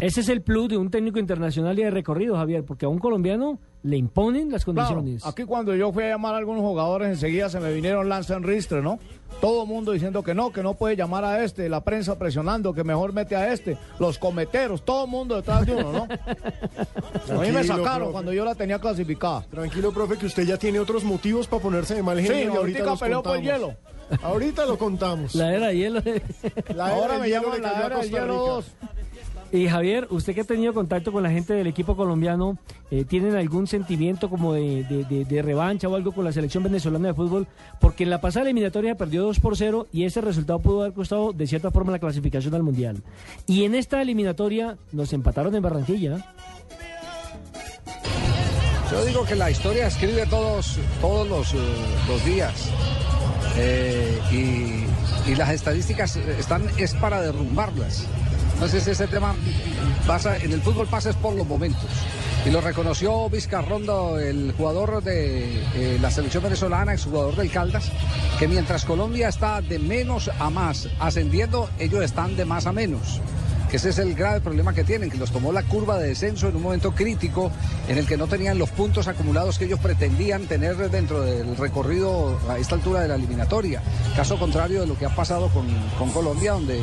Ese es el plus de un técnico internacional y de recorrido, Javier, porque a un colombiano le imponen las Claro, condiciones. aquí cuando yo fui a llamar a algunos jugadores, enseguida se me vinieron Lance Ristre, ¿no? Todo el mundo diciendo que no, que no puede llamar a este, la prensa presionando, que mejor mete a este, los cometeros, todo el mundo detrás de uno, ¿no? <laughs> a mí me sacaron profe. cuando yo la tenía clasificada. Tranquilo, profe, que usted ya tiene otros motivos para ponerse de mal Sí, genio y ahorita peleó por el contamos. Ahorita lo contamos. La era de hielo. La era Ahora me hielo llaman la era hielo Rica. 2. Y Javier, usted que ha tenido contacto con la gente del equipo colombiano, eh, ¿tienen algún sentimiento como de, revancha o algo con la selección venezolana de fútbol? Porque en la pasada eliminatoria perdió 2 por 0 y ese resultado pudo haber costado de cierta forma la clasificación al Mundial. Y en esta eliminatoria nos empataron en Barranquilla. Yo digo que la historia escribe todos, todos los, eh, días Eh, y, y las estadísticas están es para derrumbarlas. Entonces ese tema pasa, en el fútbol pasa es por los momentos. Y lo reconoció Vizcarrondo, el jugador de eh, la selección venezolana, exjugador del Caldas, que mientras Colombia está de menos a más ascendiendo, ellos están de más a menos ese es el grave problema que tienen, que los tomó la curva de descenso en un momento crítico en el que no tenían los puntos acumulados que ellos pretendían tener dentro del recorrido a esta altura de la eliminatoria. Caso contrario de lo que ha pasado con, con Colombia, donde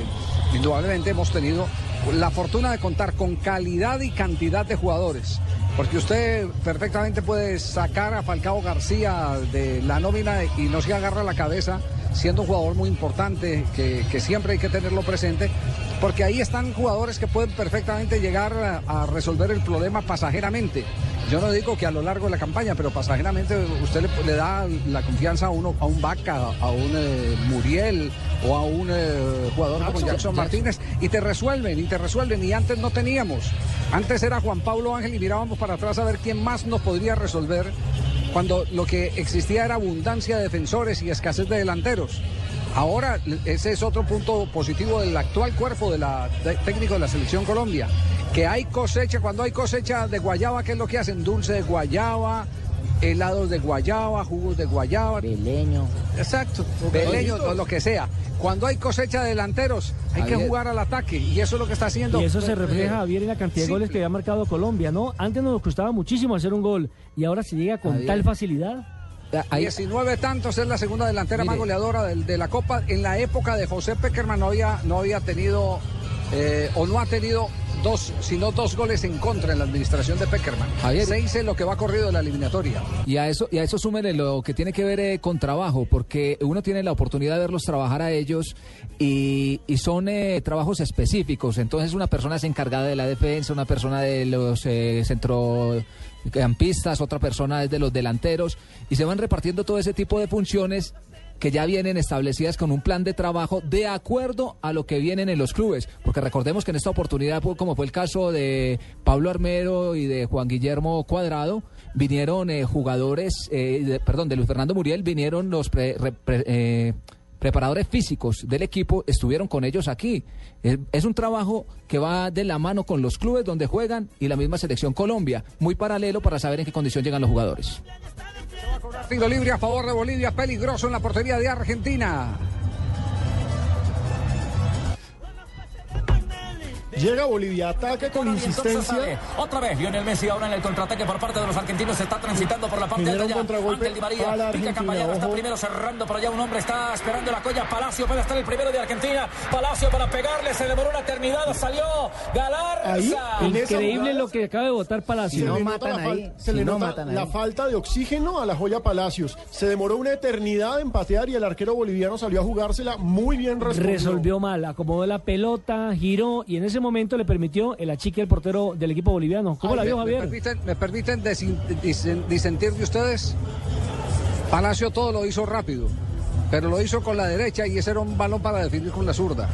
indudablemente hemos tenido la fortuna de contar con calidad y cantidad de jugadores. Porque usted perfectamente puede sacar a Falcao García de la nómina y no se agarra la cabeza, siendo un jugador muy importante, que, que siempre hay que tenerlo presente, porque ahí están jugadores que pueden perfectamente llegar a, a resolver el problema pasajeramente. Yo no digo que a lo largo de la campaña, pero pasajeramente usted le, le da la confianza a uno, a un Vaca, a un eh, Muriel o a un eh, jugador como Jackson, Jackson Martínez y te resuelven, y te resuelven, y antes no teníamos. Antes era Juan Pablo Ángel y mirábamos para atrás a ver quién más nos podría resolver cuando lo que existía era abundancia de defensores y escasez de delanteros. Ahora ese es otro punto positivo del actual cuerpo de la técnico de la selección Colombia, que hay cosecha, cuando hay cosecha de guayaba, ¿qué es lo que hacen? Dulce de guayaba, helados de guayaba, jugos de guayaba. Beleño. Exacto, beleño, o lo que sea. Cuando hay cosecha de delanteros, hay que jugar al ataque y eso es lo que está haciendo. Y eso se eh, refleja, Javier, en la cantidad sí. de goles que había marcado Colombia, ¿no? Antes nos costaba muchísimo hacer un gol y ahora se llega con Javier. tal facilidad. 19 tantos es la segunda delantera más goleadora de, la Copa. En la época de José Peckerman no había, no había tenido eh, o no ha tenido dos, sino dos goles en contra en la administración de Peckerman. Javier. Seis en lo que va corrido de la eliminatoria. Y a eso, y a eso súmenle lo que tiene que ver eh, con trabajo, porque uno tiene la oportunidad de verlos trabajar a ellos y, y son eh, trabajos específicos. Entonces una persona es encargada de la defensa, una persona de los eh, centrocampistas, otra persona es de los delanteros y se van repartiendo todo ese tipo de funciones que ya vienen establecidas con un plan de trabajo de acuerdo a lo que vienen en los clubes. Porque recordemos que en esta oportunidad, como fue el caso de Pablo Armero y de Juan Guillermo Cuadrado, vinieron eh, jugadores, eh, perdón, de Luis Fernando Muriel, vinieron los pre- re- pre- eh, preparadores físicos del equipo, estuvieron con ellos aquí. Es un trabajo que va de la mano con los clubes donde juegan y la misma selección Colombia, muy paralelo para saber en qué condición llegan los jugadores. Tiro libre a favor de Bolivia, peligroso en la portería de Argentina. Llega Bolivia, ataque con insistencia. otra vez Lionel Messi ahora en el contraataque por parte de los argentinos se está transitando por la parte de allá contragolpe Ángel Di María pica Cambayana está primero cerrando por allá un hombre está esperando la colla Palacio puede estar el primero de Argentina Palacio para pegarle se demoró una eternidad salió Galarza Increíble lo que acaba de votar Palacio. nota, la, fal- se le nota la falta de oxígeno a la joya Palacios. Se demoró una eternidad en patear y el arquero boliviano salió a jugársela muy bien resolvió. Resolvió mal, acomodó la pelota, giró y en ese momento le permitió el achique al portero del equipo boliviano. ¿Cómo la Ay, vio me- Javier? ¿Me permiten, me permiten disentir de ustedes? Palacio todo lo hizo rápido, pero lo hizo con la derecha y ese era un balón para definir con la zurda.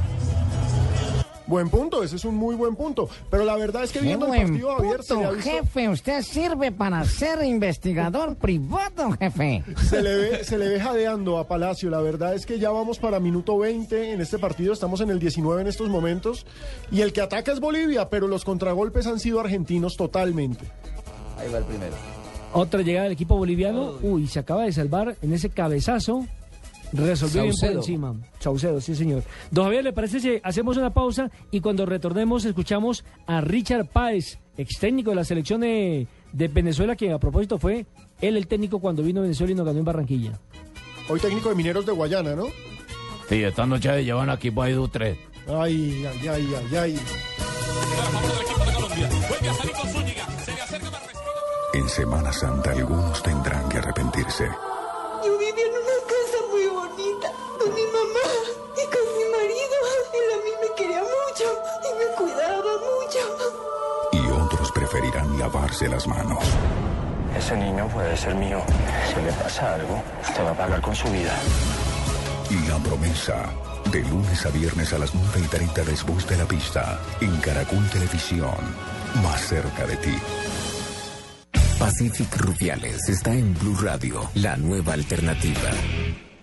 Buen punto, ese es un muy buen punto. Pero la verdad es que Qué viendo el partido, Javier, se le ha punto, visto- jefe. Usted sirve para ser investigador <laughs> privado, jefe. Se le, ve, se le ve jadeando a Palacio. La verdad es que ya vamos para minuto 20 en este partido. Estamos en el 19 en estos momentos. Y el que ataca es Bolivia, pero los contragolpes han sido argentinos totalmente. Ahí va el primero. Otra llegada del equipo boliviano. Uy, se acaba de salvar en ese cabezazo. Resolvió bien por encima. Saucedo, sí, señor. Don Javier, ¿le parece si hacemos una pausa y cuando retornemos escuchamos a Richard Páez, ex técnico de la selección de, de Venezuela, que a propósito fue él el técnico cuando vino a Venezuela y nos ganó en Barranquilla. Hoy técnico de Mineros de Guayana, ¿no? Sí, esta noche llevan aquí por ahí tres. Ay, ay, ay, ay, ay. En Semana Santa algunos tendrán que arrepentirse. Yo vivía en una casa muy bonita con mi mamá y con mi marido. Él a mí me quería mucho y me cuidaba mucho. Y otros preferirán lavarse las manos. Ese niño puede ser mío. Si le pasa algo, te va a pagar con su vida. Y la promesa. De lunes a viernes a las 9 y 30 después de la pista. En Caracol Televisión. Más cerca de ti. Pacific Rubiales está en Blue Radio, la nueva alternativa.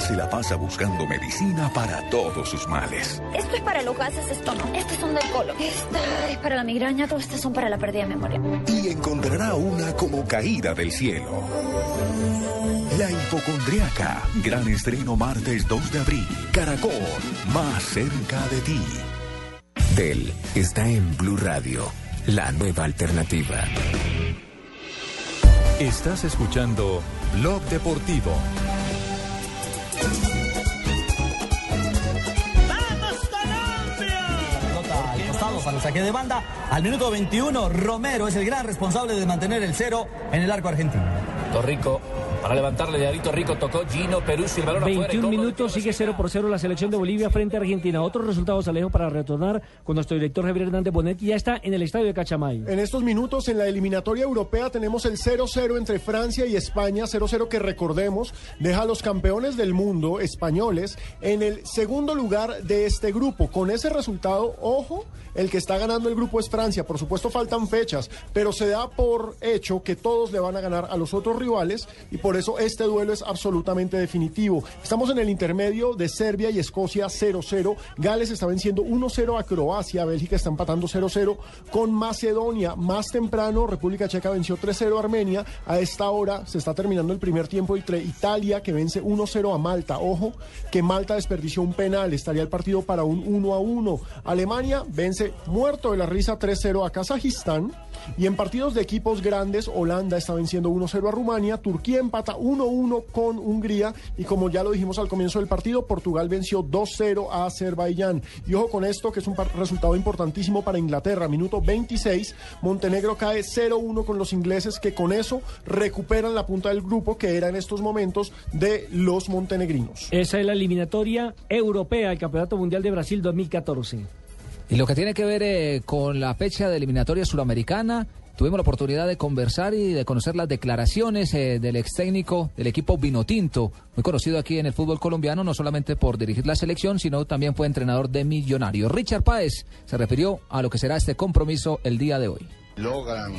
Se la pasa buscando medicina para todos sus males. Esto es para los gases de estómago. Estos son del colon. Esta es para la migraña. Todos estos son para la pérdida de memoria. Y encontrará una como caída del cielo. La hipocondriaca. Gran estreno martes 2 de abril. Caracol. Más cerca de ti. Del está en Blue Radio, la nueva alternativa. Estás escuchando Blog Deportivo. Pelota al costado para el saque de banda. Al minuto 21, Romero es el gran responsable de mantener el cero en el arco argentino. Torrico para levantarle de Arito Rico tocó Gino Peruzzi el balón afuera. y 21 gol de minutos, sigue 0 por 0 la selección de Bolivia frente a Argentina. Otros resultados, Alejo, para retornar con nuestro director Javier Hernández Bonet, que ya está en el estadio de Cachamay. En estos minutos, en la eliminatoria europea, tenemos el 0-0 entre Francia y España. 0-0 que recordemos deja a los campeones del mundo españoles en el segundo lugar de este grupo. Con ese resultado, ojo, el que está ganando el grupo es Francia. Por supuesto, faltan fechas, pero se da por hecho que todos le van a ganar a los otros rivales y por eso este duelo es absolutamente definitivo. Estamos en el intermedio de Serbia y Escocia 0-0. Gales está venciendo 1-0 a Croacia. Bélgica está empatando 0-0 con Macedonia. Más temprano, República Checa venció 3-0 a Armenia. A esta hora se está terminando el primer tiempo entre Italia que vence 1-0 a Malta. Ojo que Malta desperdició un penal. Estaría el partido para un 1-1. Alemania vence muerto de la risa 3-0 a Kazajistán. Y en partidos de equipos grandes, Holanda está venciendo 1-0 a Rumania, Turquía empata 1-1 con Hungría y como ya lo dijimos al comienzo del partido, Portugal venció 2-0 a Azerbaiyán. Y ojo con esto, que es un resultado importantísimo para Inglaterra. Minuto 26, Montenegro cae 0-1 con los ingleses que con eso recuperan la punta del grupo que era en estos momentos de los montenegrinos. Esa es la eliminatoria europea al Campeonato Mundial de Brasil 2014. Y lo que tiene que ver eh, con la fecha de eliminatoria suramericana, tuvimos la oportunidad de conversar y de conocer las declaraciones eh, del ex técnico del equipo Vinotinto, muy conocido aquí en el fútbol colombiano, no solamente por dirigir la selección, sino también fue entrenador de Millonarios. Richard Páez se refirió a lo que será este compromiso el día de hoy. logran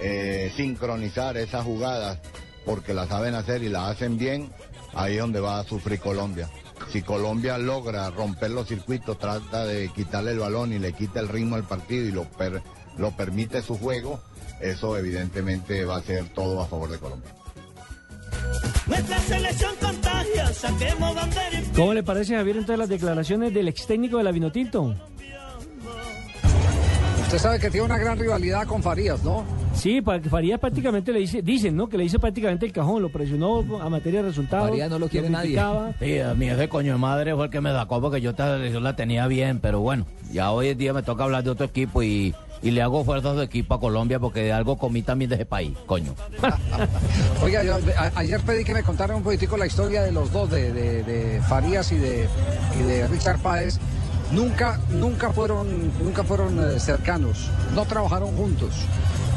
eh, sincronizar esas jugadas porque las saben hacer y las hacen bien, ahí es donde va a sufrir Colombia. Si Colombia logra romper los circuitos, trata de quitarle el balón y le quita el ritmo al partido y lo, per- lo permite su juego, eso evidentemente va a ser todo a favor de Colombia. Nuestra selección contagia, saquemos bandera ¿Cómo le parece, Javier, entonces las declaraciones del ex técnico de la Vinotinto? Usted sabe que tiene una gran rivalidad con Farías, ¿no? Sí, Farías prácticamente le dice, dicen, ¿no? Que le hizo prácticamente el cajón, lo presionó a materia de resultados. Farías no lo quiere nadie. criticaba. Sí, a mí ese coño de madre fue el que me sacó porque yo esta selección la tenía bien, pero bueno, ya hoy en día me toca hablar de otro equipo y, y le hago fuerza a su equipo a Colombia porque de algo comí también de ese país, coño. <laughs> Oiga, yo, a- ayer pedí que me contaran un poquitico la historia de los dos, de, de- de Farías y de, y de Richard Páez. Nunca, nunca fueron, nunca fueron eh, cercanos, no trabajaron juntos.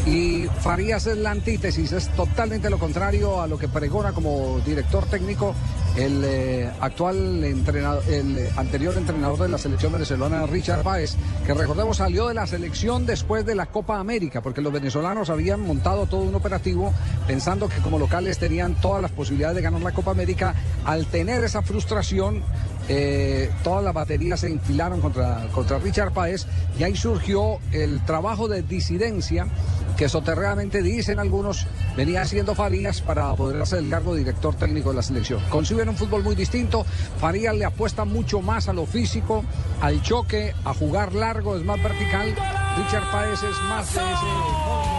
Y Farías es la antítesis, es totalmente lo contrario a lo que pregona como director técnico el eh, actual entrenador, el eh, anterior entrenador de la selección venezolana, Richard Páez, que recordemos salió de la selección después de la Copa América, porque los venezolanos habían montado todo un operativo pensando que como locales tenían todas las posibilidades de ganar la Copa América. Al tener esa frustración, eh, todas las baterías se infilaron contra, contra Richard Páez y ahí surgió el trabajo de disidencia que soterradamente dicen algunos venía haciendo Farías para poder hacer el cargo de director técnico de la selección. Conciben un fútbol muy distinto, Farías le apuesta mucho más a lo físico, al choque, a jugar largo, es más vertical, Richard Páez es más.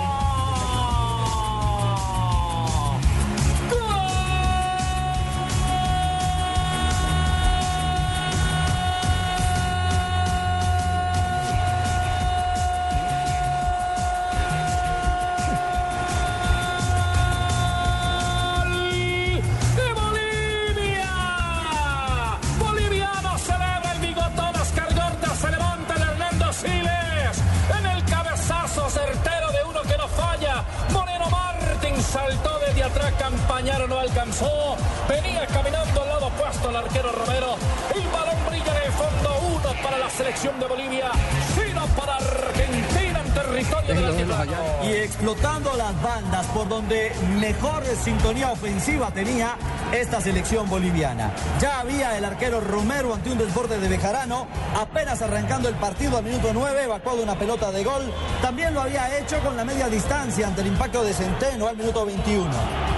El arquero Romero. El balón brilla en el fondo, uno para la selección de Bolivia, sino para Argentina en territorio de la Y explotando las bandas por donde mejor sintonía ofensiva tenía esta selección boliviana. Ya había el arquero Romero ante un desborde de Bejarano, apenas arrancando el partido al minuto 9, evacuado una pelota de gol. También lo había hecho con la media distancia ante el impacto de Centeno al minuto 21.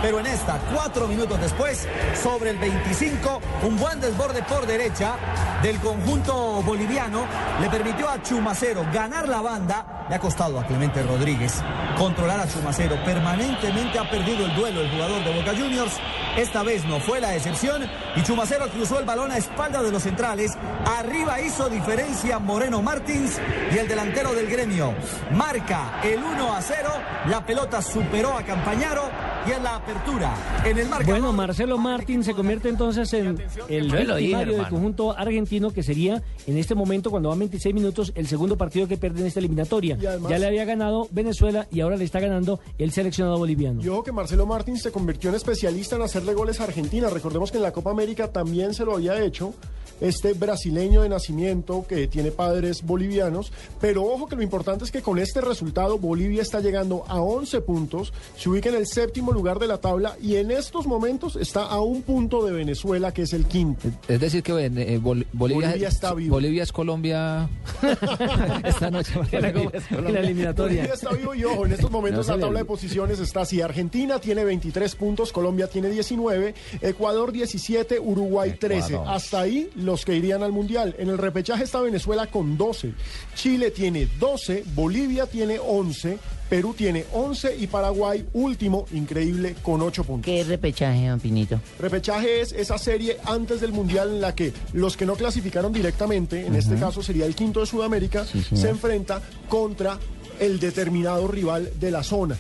Pero en esta, cuatro minutos después, sobre el 25, un buen desborde por derecha del conjunto boliviano le permitió a Chumacero ganar la banda. Le ha costado a Clemente Rodríguez controlar a Chumacero. Permanentemente ha perdido el duelo el jugador de Boca Juniors. Esta vez no fue la excepción y Chumacero cruzó el balón a espalda de los centrales. Arriba hizo diferencia Moreno Martins y el delantero del gremio. Marca el 1 a 0. La pelota superó a Campañaro y en la apertura en el marcador. Bueno, Marcelo Martín se convierte entonces en el victimario del conjunto argentino, que sería en este momento, cuando van 26 minutos, el segundo partido que pierde en esta eliminatoria. Además- ya le había ganado Venezuela y ahora le está ganando el seleccionado boliviano. Y ojo que Marcelo Martins se convirtió en especialista en hacerle goles a Argentina. Recordemos que en la Copa América también se lo había hecho este brasileño de nacimiento que tiene padres bolivianos. Pero ojo que lo importante es que con este resultado Bolivia está llegando a 11 puntos, se ubica en el séptimo lugar de la tabla y en estos momentos está a un punto de Venezuela que es el quinto. Es decir, que eh, Bol- Bolivia, Bolivia está vivo. Bolivia es Colombia <laughs> esta noche. En la- en la eliminatoria. Bolivia está vivo y ojo, en estos momentos No la tabla de posiciones está así. Argentina tiene 23 puntos, Colombia tiene 19, Ecuador 17, Uruguay 13. Ecuador. Hasta ahí los que irían al Mundial. En el repechaje está Venezuela con 12, Chile tiene 12, Bolivia tiene 11, Perú tiene 11 y Paraguay último, increíble, con 8 puntos. ¿Qué repechaje, don Pinito? Repechaje es esa serie antes del Mundial en la que los que no clasificaron directamente, en este caso sería el quinto de Sudamérica, se enfrenta contra el determinado rival de la zona.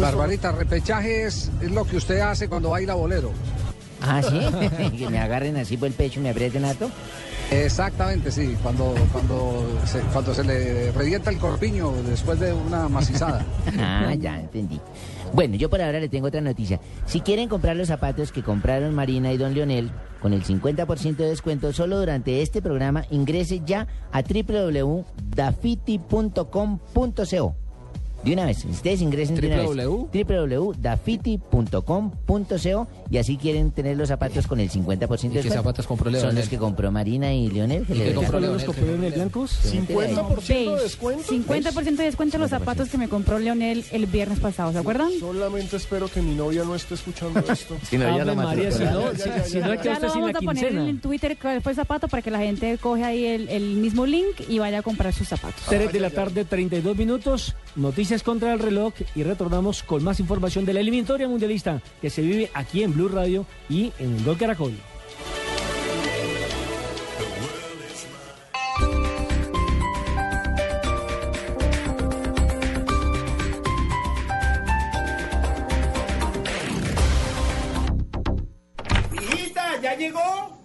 Barbarita, repechaje es, es lo que usted hace cuando baila bolero. Ah, sí. <laughs> <laughs> que me agarren así por el pecho y me aprieten harto. Exactamente, sí, cuando, cuando, se, cuando se le revienta el corpiño después de una macizada. <laughs> Ah, ya entendí. Bueno, yo por ahora le tengo otra noticia. Si quieren comprar los zapatos que compraron Marina y Don Leonel con el 50% de descuento solo durante este programa, ingrese ya a www.dafiti.com.co. De una vez, ustedes ingresen de una vez. www. www.dafiti.com.co y así quieren tener los zapatos con el 50% de ¿Y qué descuento. zapatos compró Son Leonel? los que compró Marina y Leonel. que ¿Y le compró ¿Cuáles Leonel? los copiaron blancos? 50% de descuento. 50% de descuento en los zapatos que me compró Leonel el viernes pasado, ¿se acuerdan? Solamente espero que mi novia no esté escuchando esto. <laughs> Si no, ya la. María, si no, si, no Ya lo vamos a poner en Twitter cuál fue el zapato para que la gente coge ahí el, el mismo link y vaya a comprar sus zapatos. 3 de la tarde, 32 minutos. Noticias contra el reloj y retornamos con más información de la eliminatoria mundialista que se vive aquí en Blue Radio y en Gol Caracol.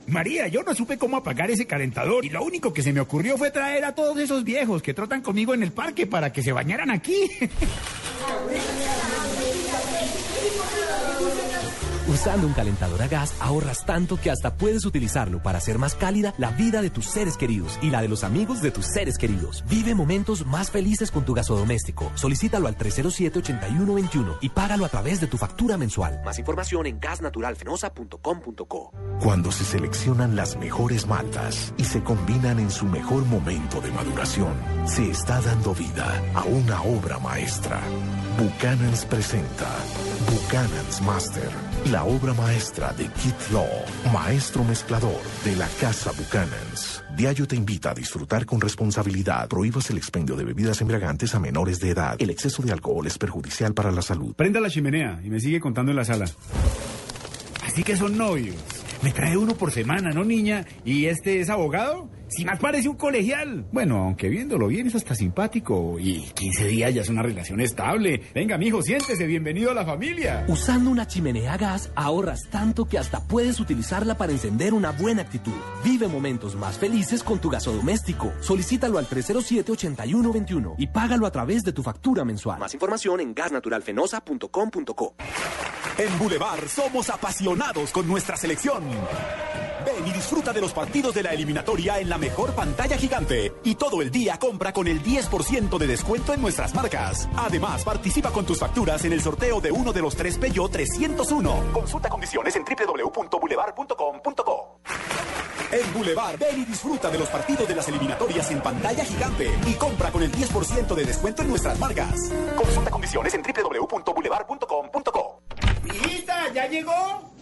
María, yo no supe cómo apagar ese calentador y lo único que se me ocurrió fue traer a todos esos viejos que trotan conmigo en el parque para que se bañaran aquí. <laughs> Usando un calentador a gas ahorras tanto que hasta puedes utilizarlo para hacer más cálida la vida de tus seres queridos y la de los amigos de tus seres queridos. Vive momentos más felices con tu gasodoméstico. Solicítalo al 307-8121 y págalo a través de tu factura mensual. Más información en gasnaturalfenosa.com.co. Cuando se seleccionan las mejores maltas y se combinan en su mejor momento de maduración, se está dando vida a una obra maestra. Buchanan's presenta Buchanan's Master, la obra maestra de Kit Law, maestro mezclador de la Casa Buchanan's. Diallo te invita a disfrutar con responsabilidad. Prohíbas el expendio de bebidas embriagantes a menores de edad. El exceso de alcohol es perjudicial para la salud. Prenda la chimenea y me sigue contando en la sala. Así que son novios. Me trae uno por semana, ¿no, niña? ¿Y este es abogado? Si más parece un colegial. Bueno, aunque viéndolo bien es hasta simpático. Y 15 días ya es una relación estable. Venga, mijo, siéntese. Bienvenido a la familia. Usando una chimenea a gas ahorras tanto que hasta puedes utilizarla para encender una buena actitud. Vive momentos más felices con tu gasodoméstico. Solicítalo al 307-8121 y págalo a través de tu factura mensual. Más información en gasnaturalfenosa.com.co. En Boulevard somos apasionados con nuestra selección. Ven y disfruta de los partidos de la eliminatoria en la mejor pantalla gigante. Y todo el día compra con el 10% de descuento en nuestras marcas. Además, participa con tus facturas en el sorteo de uno de los tres Peugeot 301. Consulta condiciones en www.boulevard.com.co. En Boulevard, ven y disfruta de los partidos de las eliminatorias en pantalla gigante. Y compra con el 10% de descuento en nuestras marcas. Consulta condiciones en www.boulevard.com.co. Hijita, ¿ya llegó?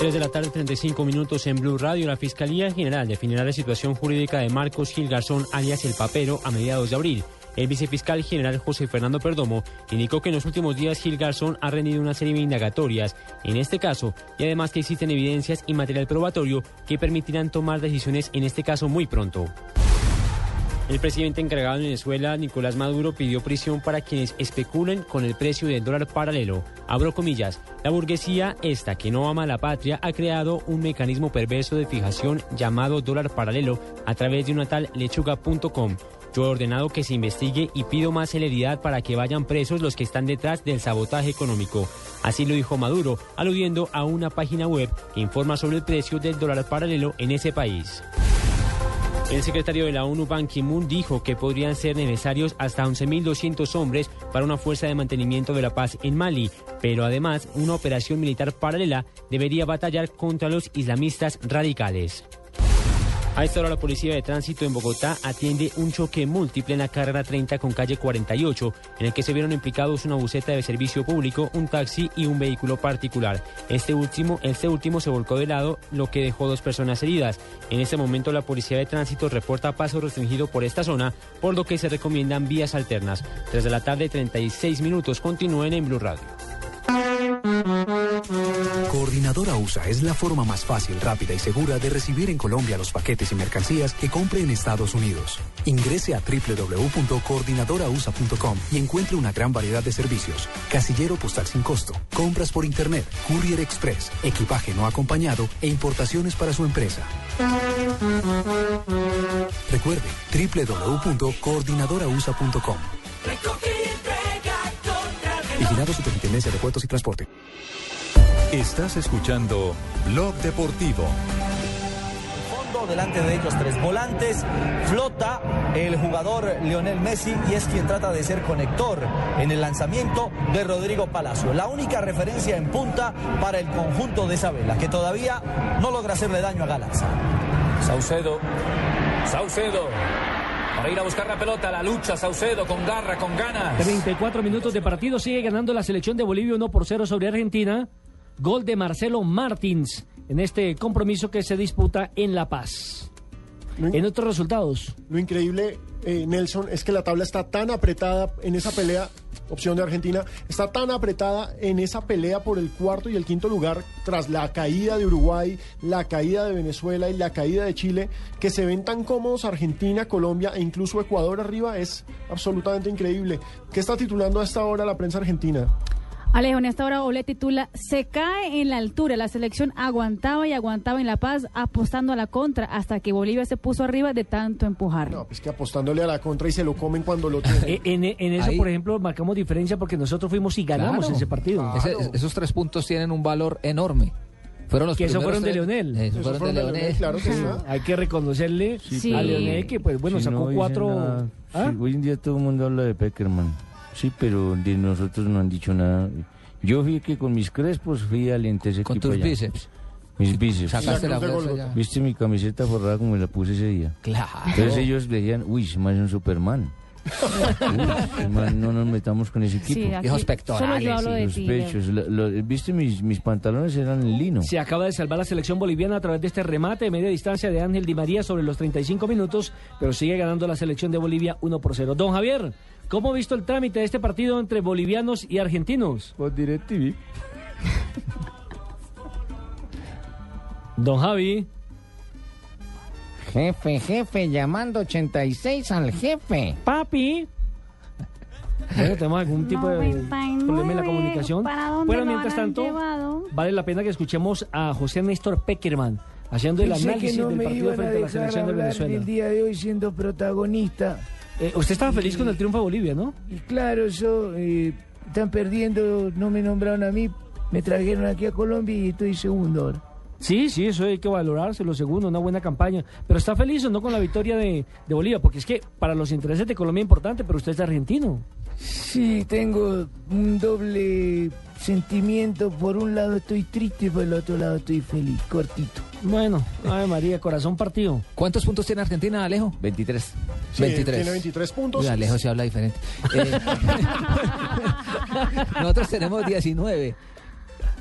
3 de la tarde, 35 minutos en Blue Radio. La Fiscalía General definirá la situación jurídica de Marcos Gil Garzón, alias El Papero, a mediados de abril. El vicefiscal general José Fernando Perdomo indicó que en los últimos días Gil Garzón ha rendido una serie de indagatorias en este caso y además que existen evidencias y material probatorio que permitirán tomar decisiones en este caso muy pronto. El presidente encargado de Venezuela, Nicolás Maduro, pidió prisión para quienes especulen con el precio del dólar paralelo. Abro comillas, la burguesía, esta que no ama a la patria, ha creado un mecanismo perverso de fijación llamado dólar paralelo a través de una tal lechuga.com. Yo he ordenado que se investigue y pido más celeridad para que vayan presos los que están detrás del sabotaje económico. Así lo dijo Maduro, aludiendo a una página web que informa sobre el precio del dólar paralelo en ese país. El secretario de la ONU, Ban Ki-moon, dijo que podrían ser necesarios hasta 11.200 hombres para una fuerza de mantenimiento de la paz en Mali, pero además una operación militar paralela debería batallar contra los islamistas radicales. A esta hora la policía de tránsito en Bogotá atiende un choque múltiple en la carrera 30 con calle 48, en el que se vieron implicados una buseta de servicio público, un taxi y un vehículo particular. Este último, este último se volcó de lado, lo que dejó dos personas heridas. En este momento la policía de tránsito reporta paso restringido por esta zona, por lo que se recomiendan vías alternas. Desde la tarde 36 minutos continúen en Blue Radio. Coordinadora USA es la forma más fácil, rápida y segura de recibir en Colombia los paquetes y mercancías que compre en Estados Unidos. Ingrese a www.coordinadorausa.com y encuentre una gran variedad de servicios. Casillero postal sin costo, compras por internet, courier express, equipaje no acompañado e importaciones para su empresa. Recuerde www.coordinadorausa.com. Vigilado Superintendencia de Puertos y Transporte. Estás escuchando Blog Deportivo. fondo, delante de ellos tres volantes, flota el jugador Lionel Messi y es quien trata de ser conector en el lanzamiento de Rodrigo Palacio. La única referencia en punta para el conjunto de Isabela, que todavía no logra hacerle daño a Galaxy. Saucedo. Saucedo. Para ir a buscar la pelota, la lucha Saucedo con garra, con ganas. 34 minutos de partido, sigue ganando la selección de Bolivia 1 por 0 sobre Argentina. Gol de Marcelo Martins en este compromiso que se disputa en La Paz. En otros resultados. Lo increíble, eh, Nelson, es que la tabla está tan apretada en esa pelea, opción de Argentina, está tan apretada en esa pelea por el cuarto y el quinto lugar tras la caída de Uruguay, la caída de Venezuela y la caída de Chile, que se ven tan cómodos Argentina, Colombia e incluso Ecuador arriba, es absolutamente increíble. ¿Qué está titulando a esta hora la prensa argentina? Alejo, en esta hora Ole titula Se cae en la altura. La selección aguantaba y aguantaba en La Paz, apostando a la contra, hasta que Bolivia se puso arriba de tanto empujar. No, pues que apostándole a la contra y se lo comen cuando lo tienen. <laughs> Eh, En, en eso, Ahí- por ejemplo, marcamos diferencia porque nosotros fuimos y ganamos Claro. ese partido. Ese- esos tres puntos tienen un valor enorme. Fueron los que esos fueron de Leonel. Esos fueron de Leonel. Hay que reconocerle Sí. a Leonel que, pues bueno, Sí, sacó no cuatro. ¿Ah? Sí, hoy en día todo el mundo habla de Peckerman. Sí, pero de nosotros no han dicho nada. Yo fui que con mis crespos fui aliente ese Con tus allá. bíceps. Mis bíceps. Sacaste la ya. ¿Viste mi camiseta forrada como me la puse ese día? Claro. Entonces ellos decían, uy, es un Superman. <laughs> Uy, man, no nos metamos con ese equipo. Sí, Hijos pectorales, yo hablo de Los ti, pechos. lo- lo- ¿Viste mis, mis pantalones? Eran en lino. Se acaba de salvar la selección boliviana a través de este remate de media distancia de Ángel Di María sobre los 35 minutos, pero sigue ganando la selección de Bolivia 1 por 0. Don Javier, ¿cómo ha visto el trámite de este partido entre bolivianos y argentinos? Por DirecTV. Don Javi. Jefe, jefe, llamando 86 al jefe. Papi. Bueno, tenemos algún tipo de problema en la comunicación. ¿Para dónde Bueno, lo mientras tanto, llevado? vale la pena que escuchemos a José Néstor Peckerman, haciendo el Pensé análisis no del partido iban a frente a la selección de Venezuela. el día de hoy siendo protagonista. Eh, usted estaba feliz con el triunfo de Bolivia, ¿no? Y claro, yo, eh, están perdiendo, no me nombraron a mí, me trajeron aquí a Colombia y estoy segundo ahora. Sí, sí, eso hay que valorarse, lo segundo, una buena campaña. Pero está feliz o no con la victoria de, de Bolivia, porque es que para los intereses de Colombia es importante, pero usted es argentino. Sí, tengo un doble sentimiento. Por un lado estoy triste y por el otro lado estoy feliz, cortito. Bueno, ay María, corazón partido. ¿Cuántos puntos tiene Argentina, Alejo? 23. Sí, tiene 23 puntos. Uy, Alejo se habla diferente. <laughs> Eh, <laughs> nosotros tenemos 19.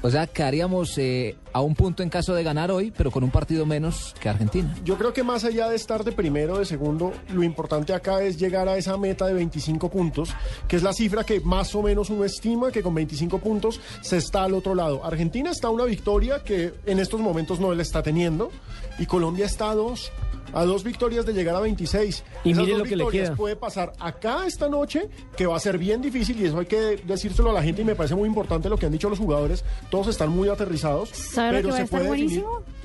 O sea, quedaríamos eh, a un punto en caso de ganar hoy, pero con un partido menos que Argentina. Yo creo que más allá de estar de primero de segundo, lo importante acá es llegar a esa meta de 25 puntos, que es la cifra que más o menos uno estima que con 25 puntos se está al otro lado. Argentina está una victoria que en estos momentos no le está teniendo y Colombia está a dos. A dos victorias de llegar a 26. Y Esas mire dos lo que le victorias queda. puede pasar acá esta noche, que va a ser bien difícil y eso hay que decírselo a la gente y me parece muy importante lo que han dicho los jugadores. Todos están muy aterrizados. ¿Sabe lo pero que va a se estar puede definir- buenísimo?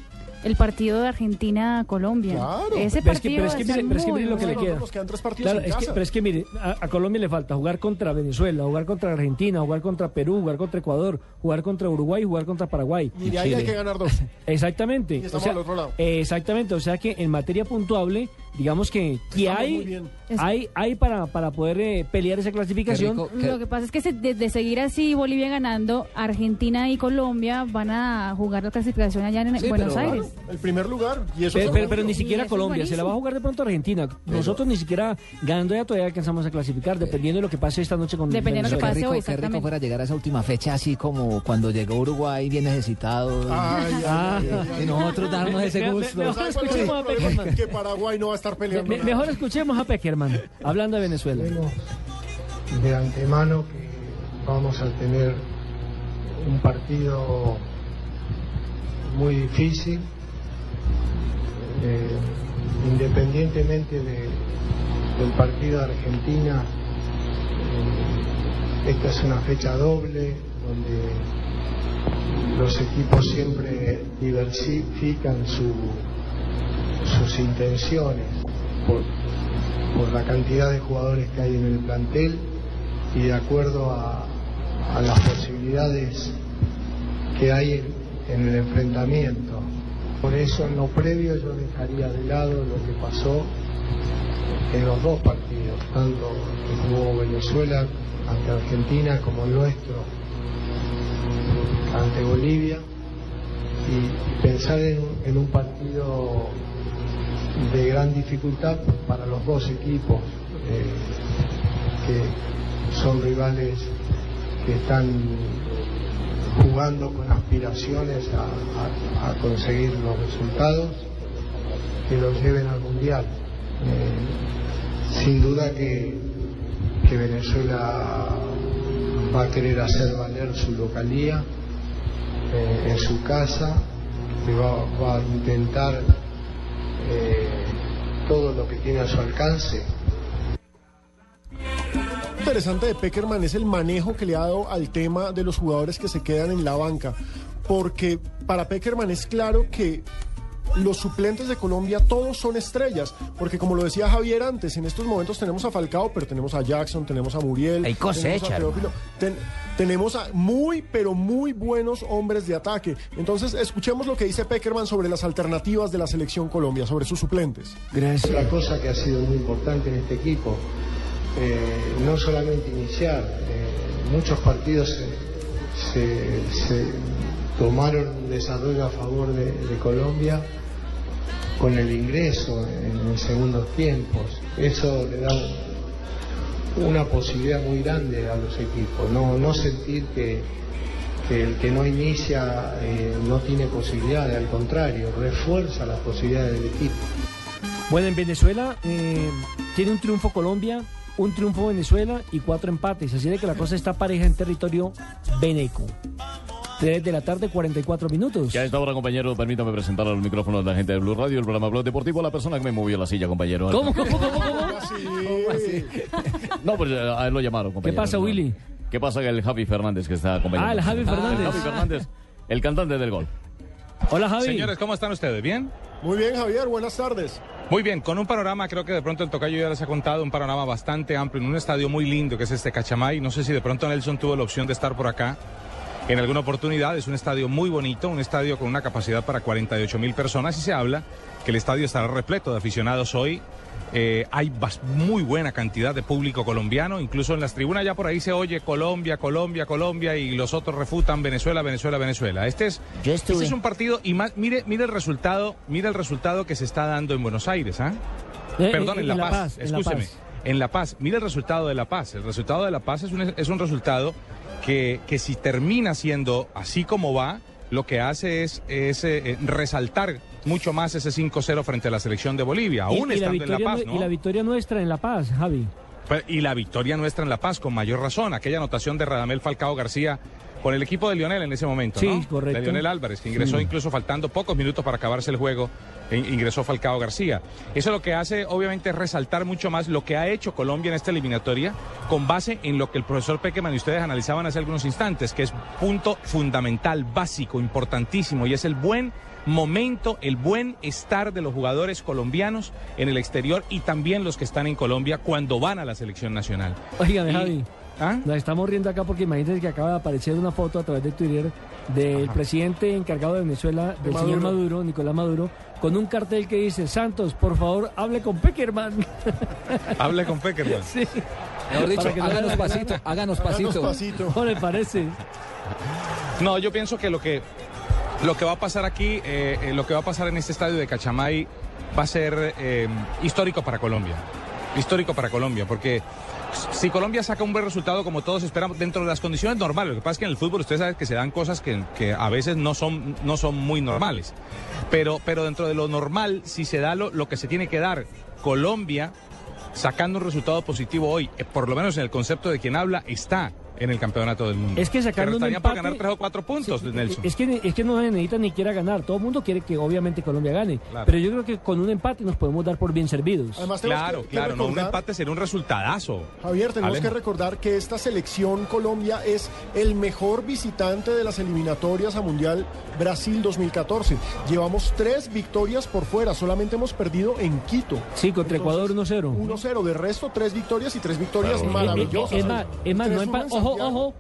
El partido de Argentina-Colombia. Claro. Ese Pero es que- partido pero es que mire- pero es que muy mire lo que le bueno. queda. Nos quedan tres partidos Claro, en es que, casa. pero es que mire, a, a Colombia le falta jugar contra Venezuela, jugar contra Argentina, jugar contra Perú, jugar contra Ecuador, jugar contra Uruguay, jugar contra Paraguay. Y de ahí hay que ganar dos. Exactamente. Y estamos o sea, al otro lado. exactamente, o sea que en materia puntuable, digamos que, que hay, hay, hay para, para poder eh, pelear esa clasificación. Lo que pasa es que se- de, de seguir así Bolivia ganando, Argentina y Colombia van a jugar la clasificación allá en Sí, Buenos pero, Aires. claro, el primer lugar. Y eso Pero, pero- pero ni siquiera Colombia, se la va a jugar de pronto Argentina. Nosotros ni siquiera ganando ya todavía alcanzamos a clasificar, dependiendo de lo que pase esta noche con Dependiendo de lo que Qué pase rico, hoy, qué rico fuera llegar a esa última fecha así como cuando llegó Uruguay bien necesitado. Ay, ay, <laughs> Ah. ay, ay, ay. y nosotros darnos ese gusto. Que Paraguay no va a estar peleando. Me- nada. mejor escuchemos a Peckerman, hablando de Venezuela. De antemano que vamos a tener un partido muy difícil, eh, independientemente de- del partido de Argentina. eh, esta es una fecha doble donde los equipos siempre diversifican su- sus intenciones por, por la cantidad de jugadores que hay en el plantel y de acuerdo a, las posibilidades que hay en, el enfrentamiento. Por eso en lo previo yo dejaría de lado lo que pasó en los dos partidos, tanto que jugó Venezuela ante Argentina como nuestro ante Bolivia y pensar en un partido de gran dificultad para los dos equipos eh, que son rivales que están jugando con aspiraciones a, conseguir los resultados que los lleven al mundial. Eh, sin duda que, que Venezuela va a querer hacer valer su localía eh, en su casa, que va, va a intentar eh, todo lo que tiene a su alcance interesante de Peckerman es el manejo que le ha dado al tema de los jugadores que se quedan en la banca. Porque para Peckerman es claro que los suplentes de Colombia todos son estrellas. Porque como lo decía Javier antes, en estos momentos tenemos a Falcao, pero tenemos a Jackson, tenemos a Muriel. Hay cosecha, tenemos a Teófilo, ten- tenemos a muy, pero muy buenos hombres de ataque. Entonces, escuchemos lo que dice Peckerman sobre las alternativas de la selección Colombia, sobre sus suplentes. Gracias. Otra cosa que ha sido muy importante en este equipo, eh, no solamente iniciar, eh, muchos partidos se, se- se tomaron un desarrollo a favor de, Colombia con el ingreso en, en segundos tiempos. Eso le da un- una posibilidad muy grande a los equipos, no, no sentir que, que el que no inicia eh, no tiene posibilidades, al contrario, refuerza las posibilidades del equipo. Bueno, en Venezuela eh, tiene un triunfo Colombia, un triunfo Venezuela y cuatro empates. Así de que la cosa está pareja en territorio veneco. 3 de la tarde, 44 minutos. Y a esta hora, compañero, permítame presentar al micrófono de la gente de Blue Radio, el programa Blog Deportivo, la persona que me movió la silla, compañero. ¿Cómo, cómo, cómo, cómo? No, pues eh, a él lo llamaron, compañero. pasa, Willy? ¿Qué pasa que el Javi Fernández que está acompañando? Ah, el Javi Fernández. El Javi Fernández, el cantante del gol. Hola Javi. Señores, ¿cómo están ustedes? ¿Bien? Muy bien, Javier, buenas tardes. Muy bien, con un panorama, creo que de pronto el tocayo ya les ha contado, un panorama bastante amplio en un estadio muy lindo que es este Cachamay. No sé si de pronto Nelson tuvo la opción de estar por acá en alguna oportunidad. Es un estadio muy bonito, un estadio con una capacidad para 48 mil personas y se habla que el estadio estará repleto de aficionados hoy. Eh, hay muy buena cantidad de público colombiano, incluso en las tribunas ya por ahí se oye Colombia, Colombia, Colombia y los otros refutan Venezuela, Venezuela, Venezuela. Este es, este es un partido y más, mire, mire el resultado, mire el resultado que se está dando en Buenos Aires, ¿ah? Eh, Perdón, eh, en La Paz, La escúcheme. Paz. En La Paz, mire el resultado de La Paz. El resultado de La Paz es un, es un resultado que, que si termina siendo así como va, lo que hace es, es, eh, eh, resaltar mucho más ese 5-0 frente a la selección de Bolivia, Y- aún y, estando en La Paz, ¿no? y la victoria nuestra en La Paz, Javi. Pero- Y la victoria nuestra en La Paz, con mayor razón. Aquella anotación de Radamel Falcao García con el equipo de Lionel en ese momento, Sí, ¿no? correcto. De Lionel Álvarez, que ingresó Sí. incluso faltando pocos minutos para acabarse el juego, e ingresó Falcao García. Eso lo que hace, obviamente, es resaltar mucho más lo que ha hecho Colombia en esta eliminatoria, con base en lo que el profesor Pequeman y ustedes analizaban hace algunos instantes, que es punto fundamental, básico, importantísimo, y es el buen momento, el buen estar de los jugadores colombianos en el exterior y también los que están en Colombia cuando van a la selección nacional. Y- Javi. ¿Ah? Nos estamos riendo acá porque imagínense que acaba de aparecer una foto a través de Twitter del presidente encargado de Venezuela, del De señor Maduro. Nicolás Maduro, con un cartel que dice, Santos, por favor, hable con Peckerman. <laughs> Hable con Peckerman. sí. Mejor dicho, háganos le haga pasito, háganos pasito. ¿No le parece? No, yo pienso que lo que lo que va a pasar aquí, eh, eh, lo que va a pasar en este estadio de Cachamay va a ser eh, histórico para Colombia. Histórico para Colombia, porque si Colombia saca un buen resultado como todos esperamos dentro de las condiciones normales, lo que pasa es que en el fútbol ustedes saben que se dan cosas que, que a veces no son, no son muy normales. Pero, pero dentro de lo normal, si se da lo, lo que se tiene que dar, Colombia sacando un resultado positivo hoy, eh, por lo menos en el concepto de quien habla, está en el campeonato del mundo. Es que sacando Pero un estaría empate- por ganar tres o cuatro puntos, Nelson. Es que, es que no se necesita ni quiera ganar. Todo el mundo quiere que obviamente Colombia gane. Claro. Pero yo creo que con un empate nos podemos dar por bien servidos. Además, tenemos Claro, que- que claro, no, un empate sería un resultadazo. Javier, tenemos que recordar que esta selección Colombia es el mejor visitante de las eliminatorias a Mundial Brasil 2014. Llevamos tres victorias por fuera, solamente hemos perdido en Quito. Sí, contra Ecuador 1-0. 1-0, de resto tres victorias y tres victorias maravillosas. Es más, es más, no 3-1 empa- en Ojo,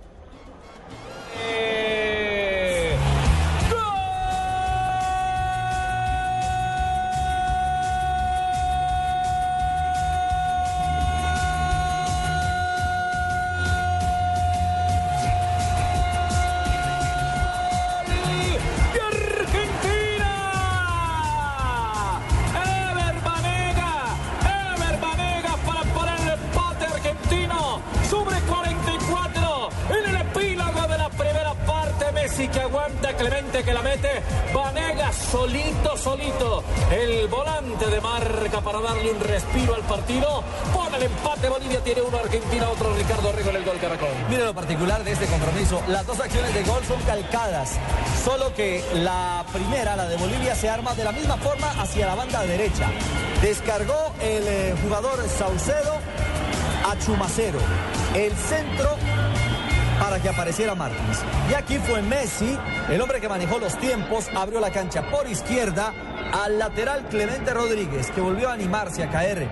que la primera, la de Bolivia, se arma de la misma forma hacia la banda derecha. Descargó el eh, jugador Saucedo a Chumacero. El centro para que apareciera Martins. Y aquí fue Messi, el hombre que manejó los tiempos, abrió la cancha por izquierda al lateral Clemente Rodríguez, que volvió a animarse a caer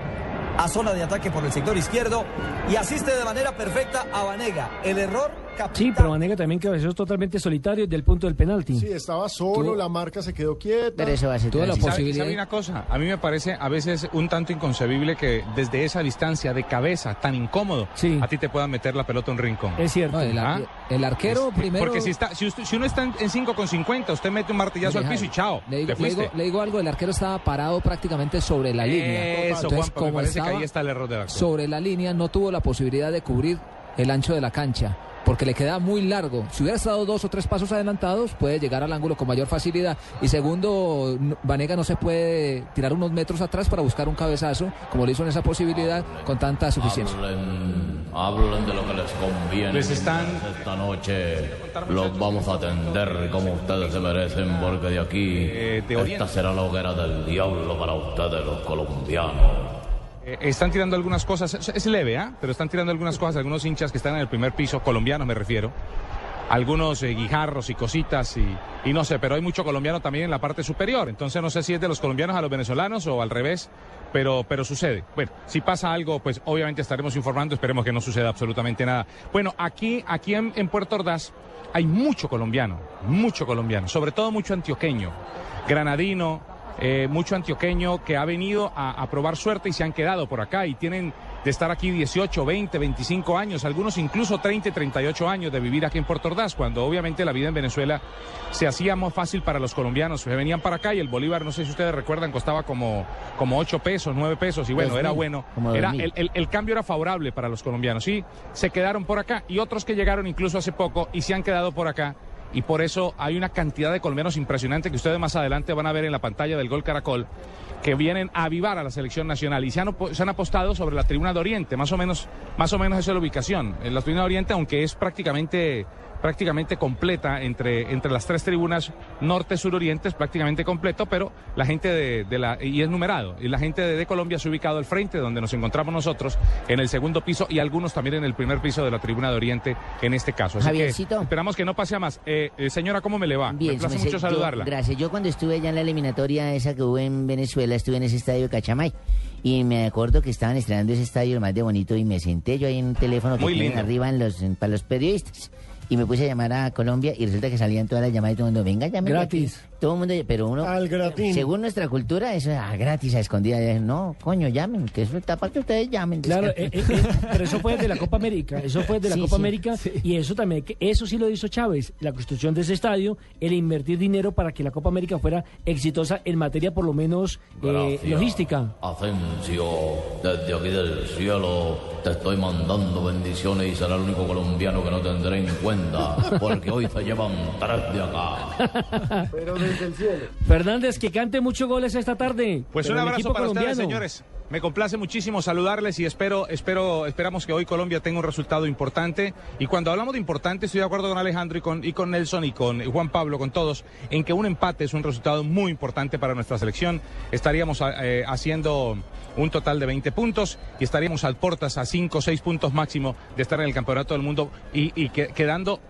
a zona de ataque por el sector izquierdo y asiste de manera perfecta a Vanega. El error Sí, pero Vanega también cabeceó totalmente solitario desde el punto del penalti. Sí, estaba solo, la marca se quedó quieta. Tuvo la ¿Sabe- posibilidad. ¿Sabe una cosa? A mí me parece a veces un tanto inconcebible que desde esa distancia de cabeza tan incómodo a ti te puedan meter la pelota a un rincón. Es cierto. No, el, ar- el arquero Este, primero. Porque si, está, si, usted- si uno está en 5 con 50, usted mete un martillazo al piso y chao. Le digo, te le, fuiste. digo, le digo algo, el arquero estaba parado prácticamente sobre la línea. Eso, Entonces, Juanpa, me como parece que estaba ahí está el error del arquero. sobre la línea, no tuvo la posibilidad de cubrir el ancho de la cancha. Porque le queda muy largo. Si hubiera estado dos o tres pasos adelantados, puede llegar al ángulo con mayor facilidad. Y segundo, Vanega no se puede tirar unos metros atrás para buscar un cabezazo, como lo hizo en esa posibilidad, con tanta suficiencia. Hablen, hablen de lo que les conviene. Les están- Esta noche los vamos a atender como ustedes se merecen, porque de aquí Eh, esta será la hoguera del diablo para ustedes, los colombianos. Eh, están tirando algunas cosas, es, leve, ¿ah? Pero están tirando algunas cosas, algunos hinchas que están en el primer piso, colombianos me refiero, algunos eh, guijarros y cositas y, y no sé, pero hay mucho colombiano también en la parte superior. Entonces no sé si es de los colombianos a los venezolanos o al revés, pero, pero sucede. Bueno, si pasa algo, pues obviamente estaremos informando, esperemos que no suceda absolutamente nada. Bueno, aquí, aquí en, en Puerto Ordaz hay mucho colombiano, mucho colombiano, sobre todo mucho antioqueño, granadino, eh, mucho antioqueño que ha venido a, a probar suerte y se han quedado por acá y tienen de estar aquí 18, 20, 25 años, algunos incluso 30 y 38 años de vivir aquí en Puerto Ordaz, cuando obviamente la vida en Venezuela se hacía más fácil para los colombianos. Se venían para acá y el bolívar, no sé si ustedes recuerdan, costaba como, como 8 pesos, 9 pesos y bueno, era mil, bueno. Era, el, el- el cambio era favorable para los colombianos, sí, se quedaron por acá y otros que llegaron incluso hace poco y se han quedado por acá. Y por eso hay una cantidad de colombianos impresionante que ustedes más adelante van a ver en la pantalla del Gol Caracol, que vienen a avivar a la selección nacional y se han, se han apostado sobre la tribuna de Oriente, más o menos, más o menos esa es la ubicación. En la tribuna de Oriente, aunque es prácticamente prácticamente completa entre, entre las tres tribunas norte, sur, oriente, es prácticamente completo, pero la gente de, de la, y es numerado, y la gente de, de Colombia se ha ubicado al frente, donde nos encontramos nosotros, en el segundo piso, y algunos también en el primer piso de la tribuna de oriente, en este caso. Así que Javiercito. esperamos que no pase a más. Eh, eh, señora, ¿cómo me le va? Bien, me place mucho yo- saludarla. gracias. Yo cuando estuve allá en la eliminatoria esa que hubo en Venezuela, estuve en ese estadio de Cachamay. Y me acuerdo que estaban estrenando ese estadio, el más de bonito, y me senté yo ahí en un teléfono que Muy tienen lindo. arriba en los, en- para los periodistas. Y me puse a llamar a Colombia y resulta que salían todas las llamadas y todo el mundo, venga, llame. Gratis. Todo el mundo, pero uno... Al gratín. Según nuestra cultura, eso es ah, gratis, a escondida. No, coño, llamen, que eso está para que ustedes llamen. Claro, eh, eh, eh, pero eso fue de la Copa América, eso fue de la Sí, Copa sí. América y eso también, que eso sí lo hizo Chávez, la construcción de ese estadio, el invertir dinero para que la Copa América fuera exitosa en materia por lo menos eh, logística. Asensio, desde aquí del cielo te estoy mandando bendiciones y será el único colombiano que no tendré en cuenta, porque hoy se llevan tres de acá. <laughs> Pero cielo. Fernández, que cante muchos goles esta tarde. Pues un abrazo para ustedes, señores. Me complace muchísimo saludarles y espero, espero, esperamos que hoy Colombia tenga un resultado importante. Y cuando hablamos de importante, estoy de acuerdo con Alejandro y con, y con Nelson y con Juan Pablo, con todos, en que un empate es un resultado muy importante para nuestra selección. Estaríamos eh, haciendo un total de 20 puntos y estaríamos al portas a 5 o 6 puntos máximo de estar en el campeonato del mundo y, y que- quedando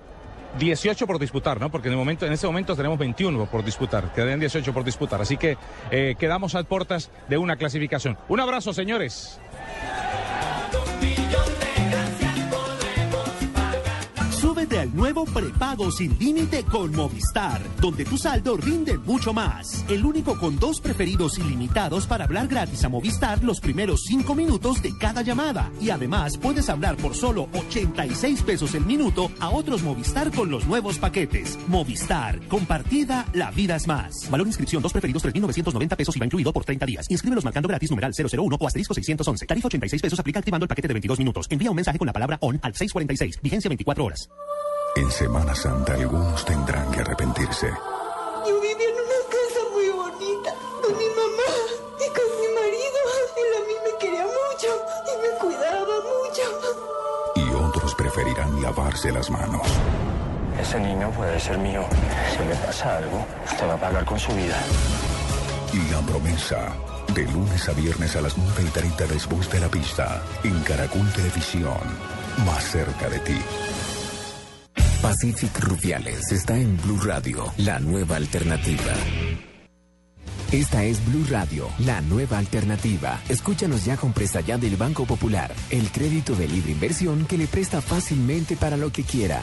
18 por disputar, ¿no? Porque en, el momento, en ese momento tenemos 21 por disputar, quedan 18 por disputar. Así que eh, quedamos a puertas de una clasificación. Un abrazo, señores. Prepago sin límite con Movistar, donde tu saldo rinde mucho más. El único con dos preferidos ilimitados para hablar gratis a Movistar los primeros cinco minutos de cada llamada. Y además puedes hablar por solo 86 pesos el minuto a otros Movistar con los nuevos paquetes. Movistar, compartida, la vida es más. Valor inscripción, dos preferidos 3.990 pesos y va incluido por 30 días. Inscríbelos marcando gratis numeral 001 o asterisco 611. Tarifa 86 pesos aplica activando el paquete de 22 minutos. Envía un mensaje con la palabra ON al 646. Vigencia 24 horas. En Semana Santa algunos tendrán que arrepentirse. Yo vivía en una casa muy bonita con mi mamá y con mi marido. Él a mí me quería mucho y me cuidaba mucho. Y otros preferirán lavarse las manos. Ese niño puede ser mío. Si le pasa algo, te va a pagar con su vida. La promesa. De lunes a viernes a las 9 y 30 después de la pista. En Caracol Televisión. Más cerca de ti. Pacific Rufiales está en Blue Radio, la nueva alternativa. Esta es Blue Radio, la nueva alternativa. Escúchanos ya con presta ya del Banco Popular, el crédito de libre inversión que le presta fácilmente para lo que quiera.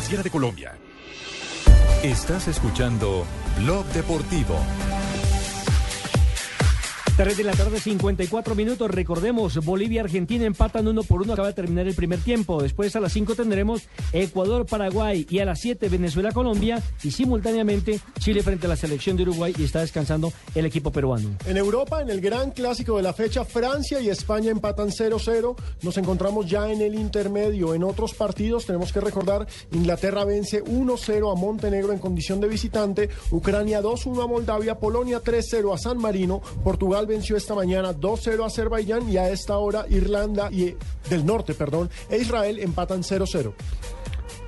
superfinanciera de Colombia. Estás escuchando Blog Deportivo. 3 de la tarde, 54 minutos. Recordemos, Bolivia Argentina empatan uno por uno. Acaba de terminar el primer tiempo. Después a las 5 tendremos Ecuador, Paraguay y a las 7 Venezuela, Colombia. Y simultáneamente Chile frente a la selección de Uruguay y está descansando el equipo peruano. En Europa, en el gran clásico de la fecha, Francia y España empatan 0-0. Nos encontramos ya en el intermedio. En otros partidos tenemos que recordar, Inglaterra vence 1-0 a Montenegro en condición de visitante, Ucrania 2-1 a Moldavia, Polonia 3-0 a San Marino, Portugal venció esta mañana 2-0 a Azerbaiyán y a esta hora Irlanda y eh, del norte, perdón, e Israel empatan 0-0.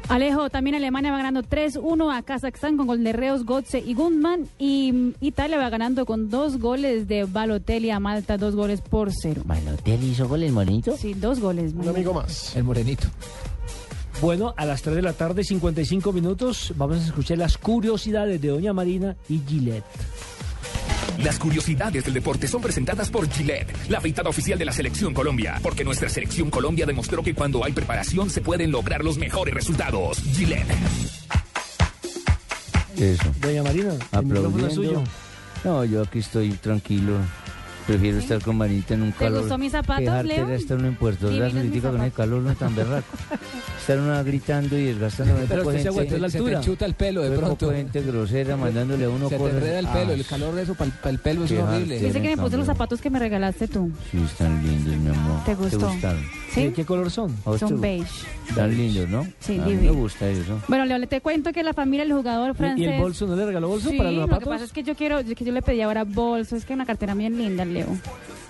Alejo, también Alemania va ganando 3-1 a Kazajstán con gol de Reus, Gotze y Gundman. Y mm, Italia va ganando con dos goles de Balotelli a Malta, dos goles por cero. ¿Balotelli hizo gol el morenito? Sí, dos goles. Un amigo más. El morenito. Bueno, a las 3 de la tarde, 55 minutos, vamos a escuchar las curiosidades de Doña Marina y Gillette. Las curiosidades del deporte son presentadas por Gillette, la afeitada oficial de la Selección Colombia, porque nuestra Selección Colombia demostró que cuando hay preparación se pueden lograr los mejores resultados. Gillette. Eso. Doña Marina, el micrófono es suyo. No, yo aquí estoy tranquilo. Prefiero estar con Marita en un ¿Te calor. gustó mis zapatos, Leo? estar en Puerto con el calor no tan berraco. <laughs> estar uno gritando y desgastando. Pero usted se aguantó la altura. Se te enchuta el pelo de pronto. poco gente grosera mandándole a uno Se te cosas. enreda el pelo, Ah, el calor de eso para el pelo es horrible. Dice que me puse los zapatos que me regalaste tú. Sí, están lindos, mi amor. ¿Te gustó? gustaron? ¿Sí? ¿Qué color son? ¿A vos te Son beige. Están lindos, ¿no? Sí, a mí me gusta eso. Bueno, Leo, te cuento que la familia del jugador francés... ¿Y el bolso no le regaló bolso Sí, para los lo que zapatos? pasa es que yo quiero, que yo le pedí ahora bolso, es que una cartera bien linda, Leo.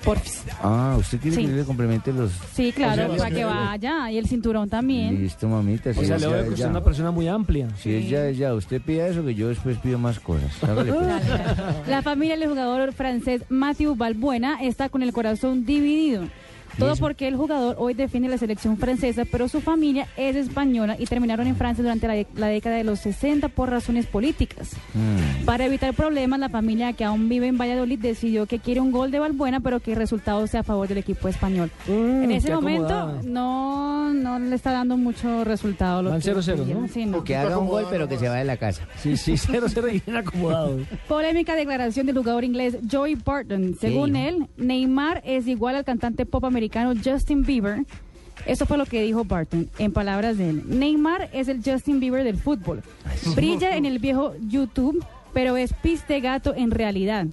Porfis. Ah, ¿usted quiere Sí. que le complemente los...? Sí, claro, O sea, para que vaya. Y el cinturón también. Listo, mamita. O sea, es le voy ya, a usted es una persona muy amplia. Si es ya, ya. Usted pida eso que yo después pido más cosas. <laughs> Pues. La familia del jugador francés Mathieu Balbuena está con el corazón dividido. Todo porque el jugador hoy defiende la selección francesa, pero su familia es española y terminaron en Francia durante la, la década de los 60 por razones políticas. Mm. Para evitar problemas, la familia que aún vive en Valladolid decidió que quiere un gol de Balbuena, pero que el resultado sea a favor del equipo español. en ese momento no, no le está dando mucho resultado. lo Van que 0-0, ¿no? Sí, no. Que haga un gol, pero que se vaya de la casa. Sí, sí, <laughs> 0-0 y bien acomodado. Polémica declaración del jugador inglés Joey Barton. Según él, Neymar es igual al cantante pop americano Justin Bieber. Eso fue lo que dijo Barton, en palabras de él. Neymar es el Justin Bieber del fútbol. Brilla en el viejo YouTube, pero es pis de gato en realidad.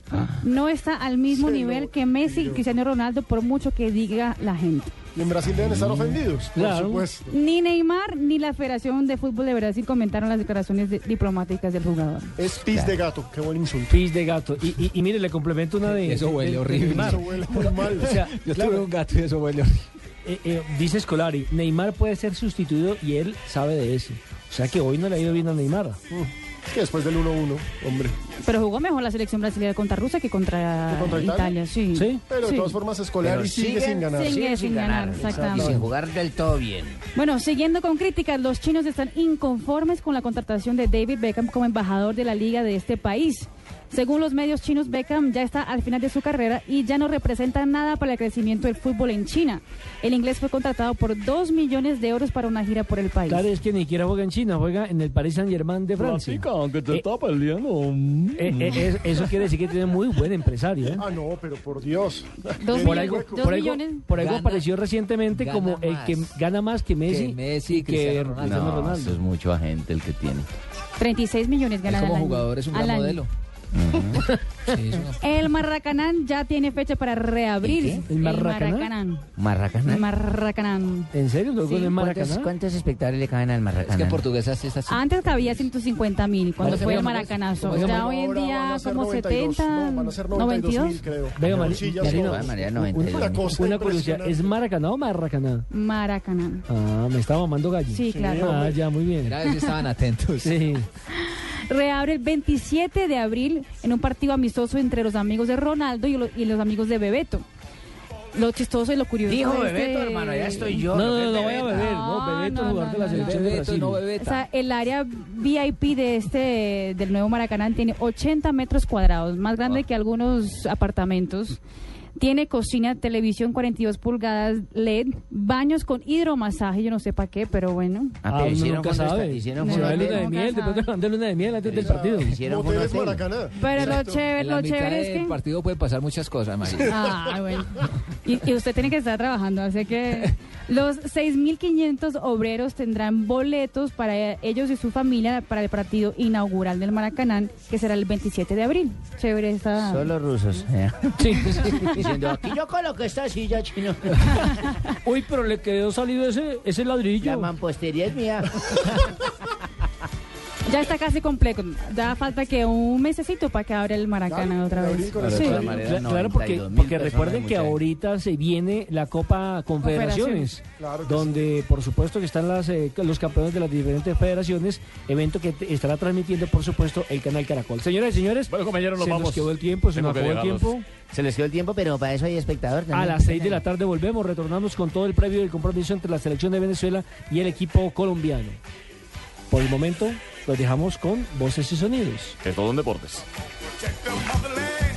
No está al mismo nivel que Messi y Cristiano Ronaldo, por mucho que diga la gente. Y en Brasil deben estar ofendidos, por Claro. supuesto. Ni Neymar ni la Federación de Fútbol de Brasil comentaron las declaraciones de- diplomáticas del jugador. Es pis de gato, qué buen insulto. Pis de gato. Y, y, y mire, le complemento una de. Eso huele de- horrible. Neymar. Eso huele muy mal. O sea, <laughs> Yo claro, tuve un gato y eso huele horrible. eh, eh, dice Scolari, Neymar puede ser sustituido y él sabe de eso. O sea que hoy no le ha ido bien a Neymar. Mm, Que después del 1-1, hombre. Pero jugó mejor la selección brasileña contra Rusia que contra, ¿Que contra Italia? sí. ¿Sí? Pero de Sí. todas formas, Escolari Pero sigue, sigue- sin ganar. sigue- Sigue sin ganar, exactamente. Y sin jugar del todo bien. Bueno, siguiendo con críticas, los chinos están inconformes con la contratación de David Beckham como embajador de la liga de este país. Según los medios chinos, Beckham ya está al final de su carrera y ya no representa nada para el crecimiento del fútbol en China. El inglés fue contratado por 2 millones de euros para una gira por el país. Claro, es que ni siquiera juega en China, juega en el Paris Saint Germain de Francia. que te Eh, está peleando. Eh, eh, es- eso quiere decir que tiene muy buen empresario. ¿eh? Ah, no, pero por Dios. Dos Por algo, dos por algo, por algo Gana- apareció recientemente gana como el que gana más que Messi, Que Messi y que Cristiano Ronaldo. No, Ronaldo. eso es mucho agente el que tiene. 36 millones ganaron como al año. jugador es un Al gran año. Sí, es El Marracanán ya tiene fecha para reabrir. ¿El qué? ¿El Marracaná? Marracanán. Marracaná. Marracanán. ¿En serio? ¿Lo Sí. con el ¿Cuántos, Maracaná? cuántos espectadores le caben al Es Maracaná? que en portuguesa sí está así. Antes cabía 150 mil cuando fue el maracanazo. Ya hoy en Ahora van día a ser como 92, 70, No, van a ser 92 92. mil, creo. Venga, Mari- Marino, María, un- 92 Una cosa Una curiosidad, ¿es impresionante. Maracaná o Marracaná? Maracanán. Ah, me estaba mamando gallo. Sí, claro. Ah, ya, muy bien. Estaban atentos. Sí. <laughs> Reabre el 27 de abril en un partido amistoso entre los amigos de Ronaldo y, lo- y los amigos de Bebeto. Lo chistoso y lo curioso. Dijo este- Bebeto, hermano, ya estoy yo. No, no, ¿qué no, no vaya a Bebeto? beber. No, No, Bebeto, no, jugador de la selección de Bebeto, Brasil. no O bebeta. sea, el área VIP de este del nuevo Maracaná tiene 80 metros cuadrados, más grande que algunos apartamentos. Tiene cocina, televisión 42 pulgadas LED, baños con hidromasaje, yo no sé para qué, pero bueno. Ah, uno hicieron nunca sabe. hicieron Se fondo va de luna de miel, de pronto van de luna de miel antes del partido. Hicieron. Pero lo chévere, En la lo mitad chévere es del que... partido pueden pasar muchas cosas, María. Ah, bueno. Y, y usted tiene que estar trabajando, así que los 6.500 obreros tendrán boletos para ellos y su familia para el partido inaugural del Maracaná, que será el 27 de abril. Chévere esta... Solo rusos. eh. <laughs> Sí. Diciendo, aquí yo coloco esta silla chino. Uy, pero le quedó salido ese, ese ladrillo. La mampostería es mía. <laughs> Ya está casi completo. Ya falta que un mesecito para que abra el Maracaná otra vez. Sí. Claro, porque, 92.000 porque personas, recuerden que ahorita se viene la Copa Confederaciones, Claro que donde por supuesto que están las, eh, los campeones de las diferentes federaciones, evento que te- estará transmitiendo por supuesto el canal Caracol. Señoras y señores, Bueno, compañeros, nos se vamos. nos quedó el tiempo, se Tengo nos que acabó el dejarlos. tiempo. Se les quedó el tiempo, pero para eso hay espectador también. A las 6 de la tarde volvemos, retornamos con todo el previo del compromiso entre la selección de Venezuela y el equipo colombiano. Por el momento, los dejamos con voces y sonidos. Es todo en deportes. Check the motherland.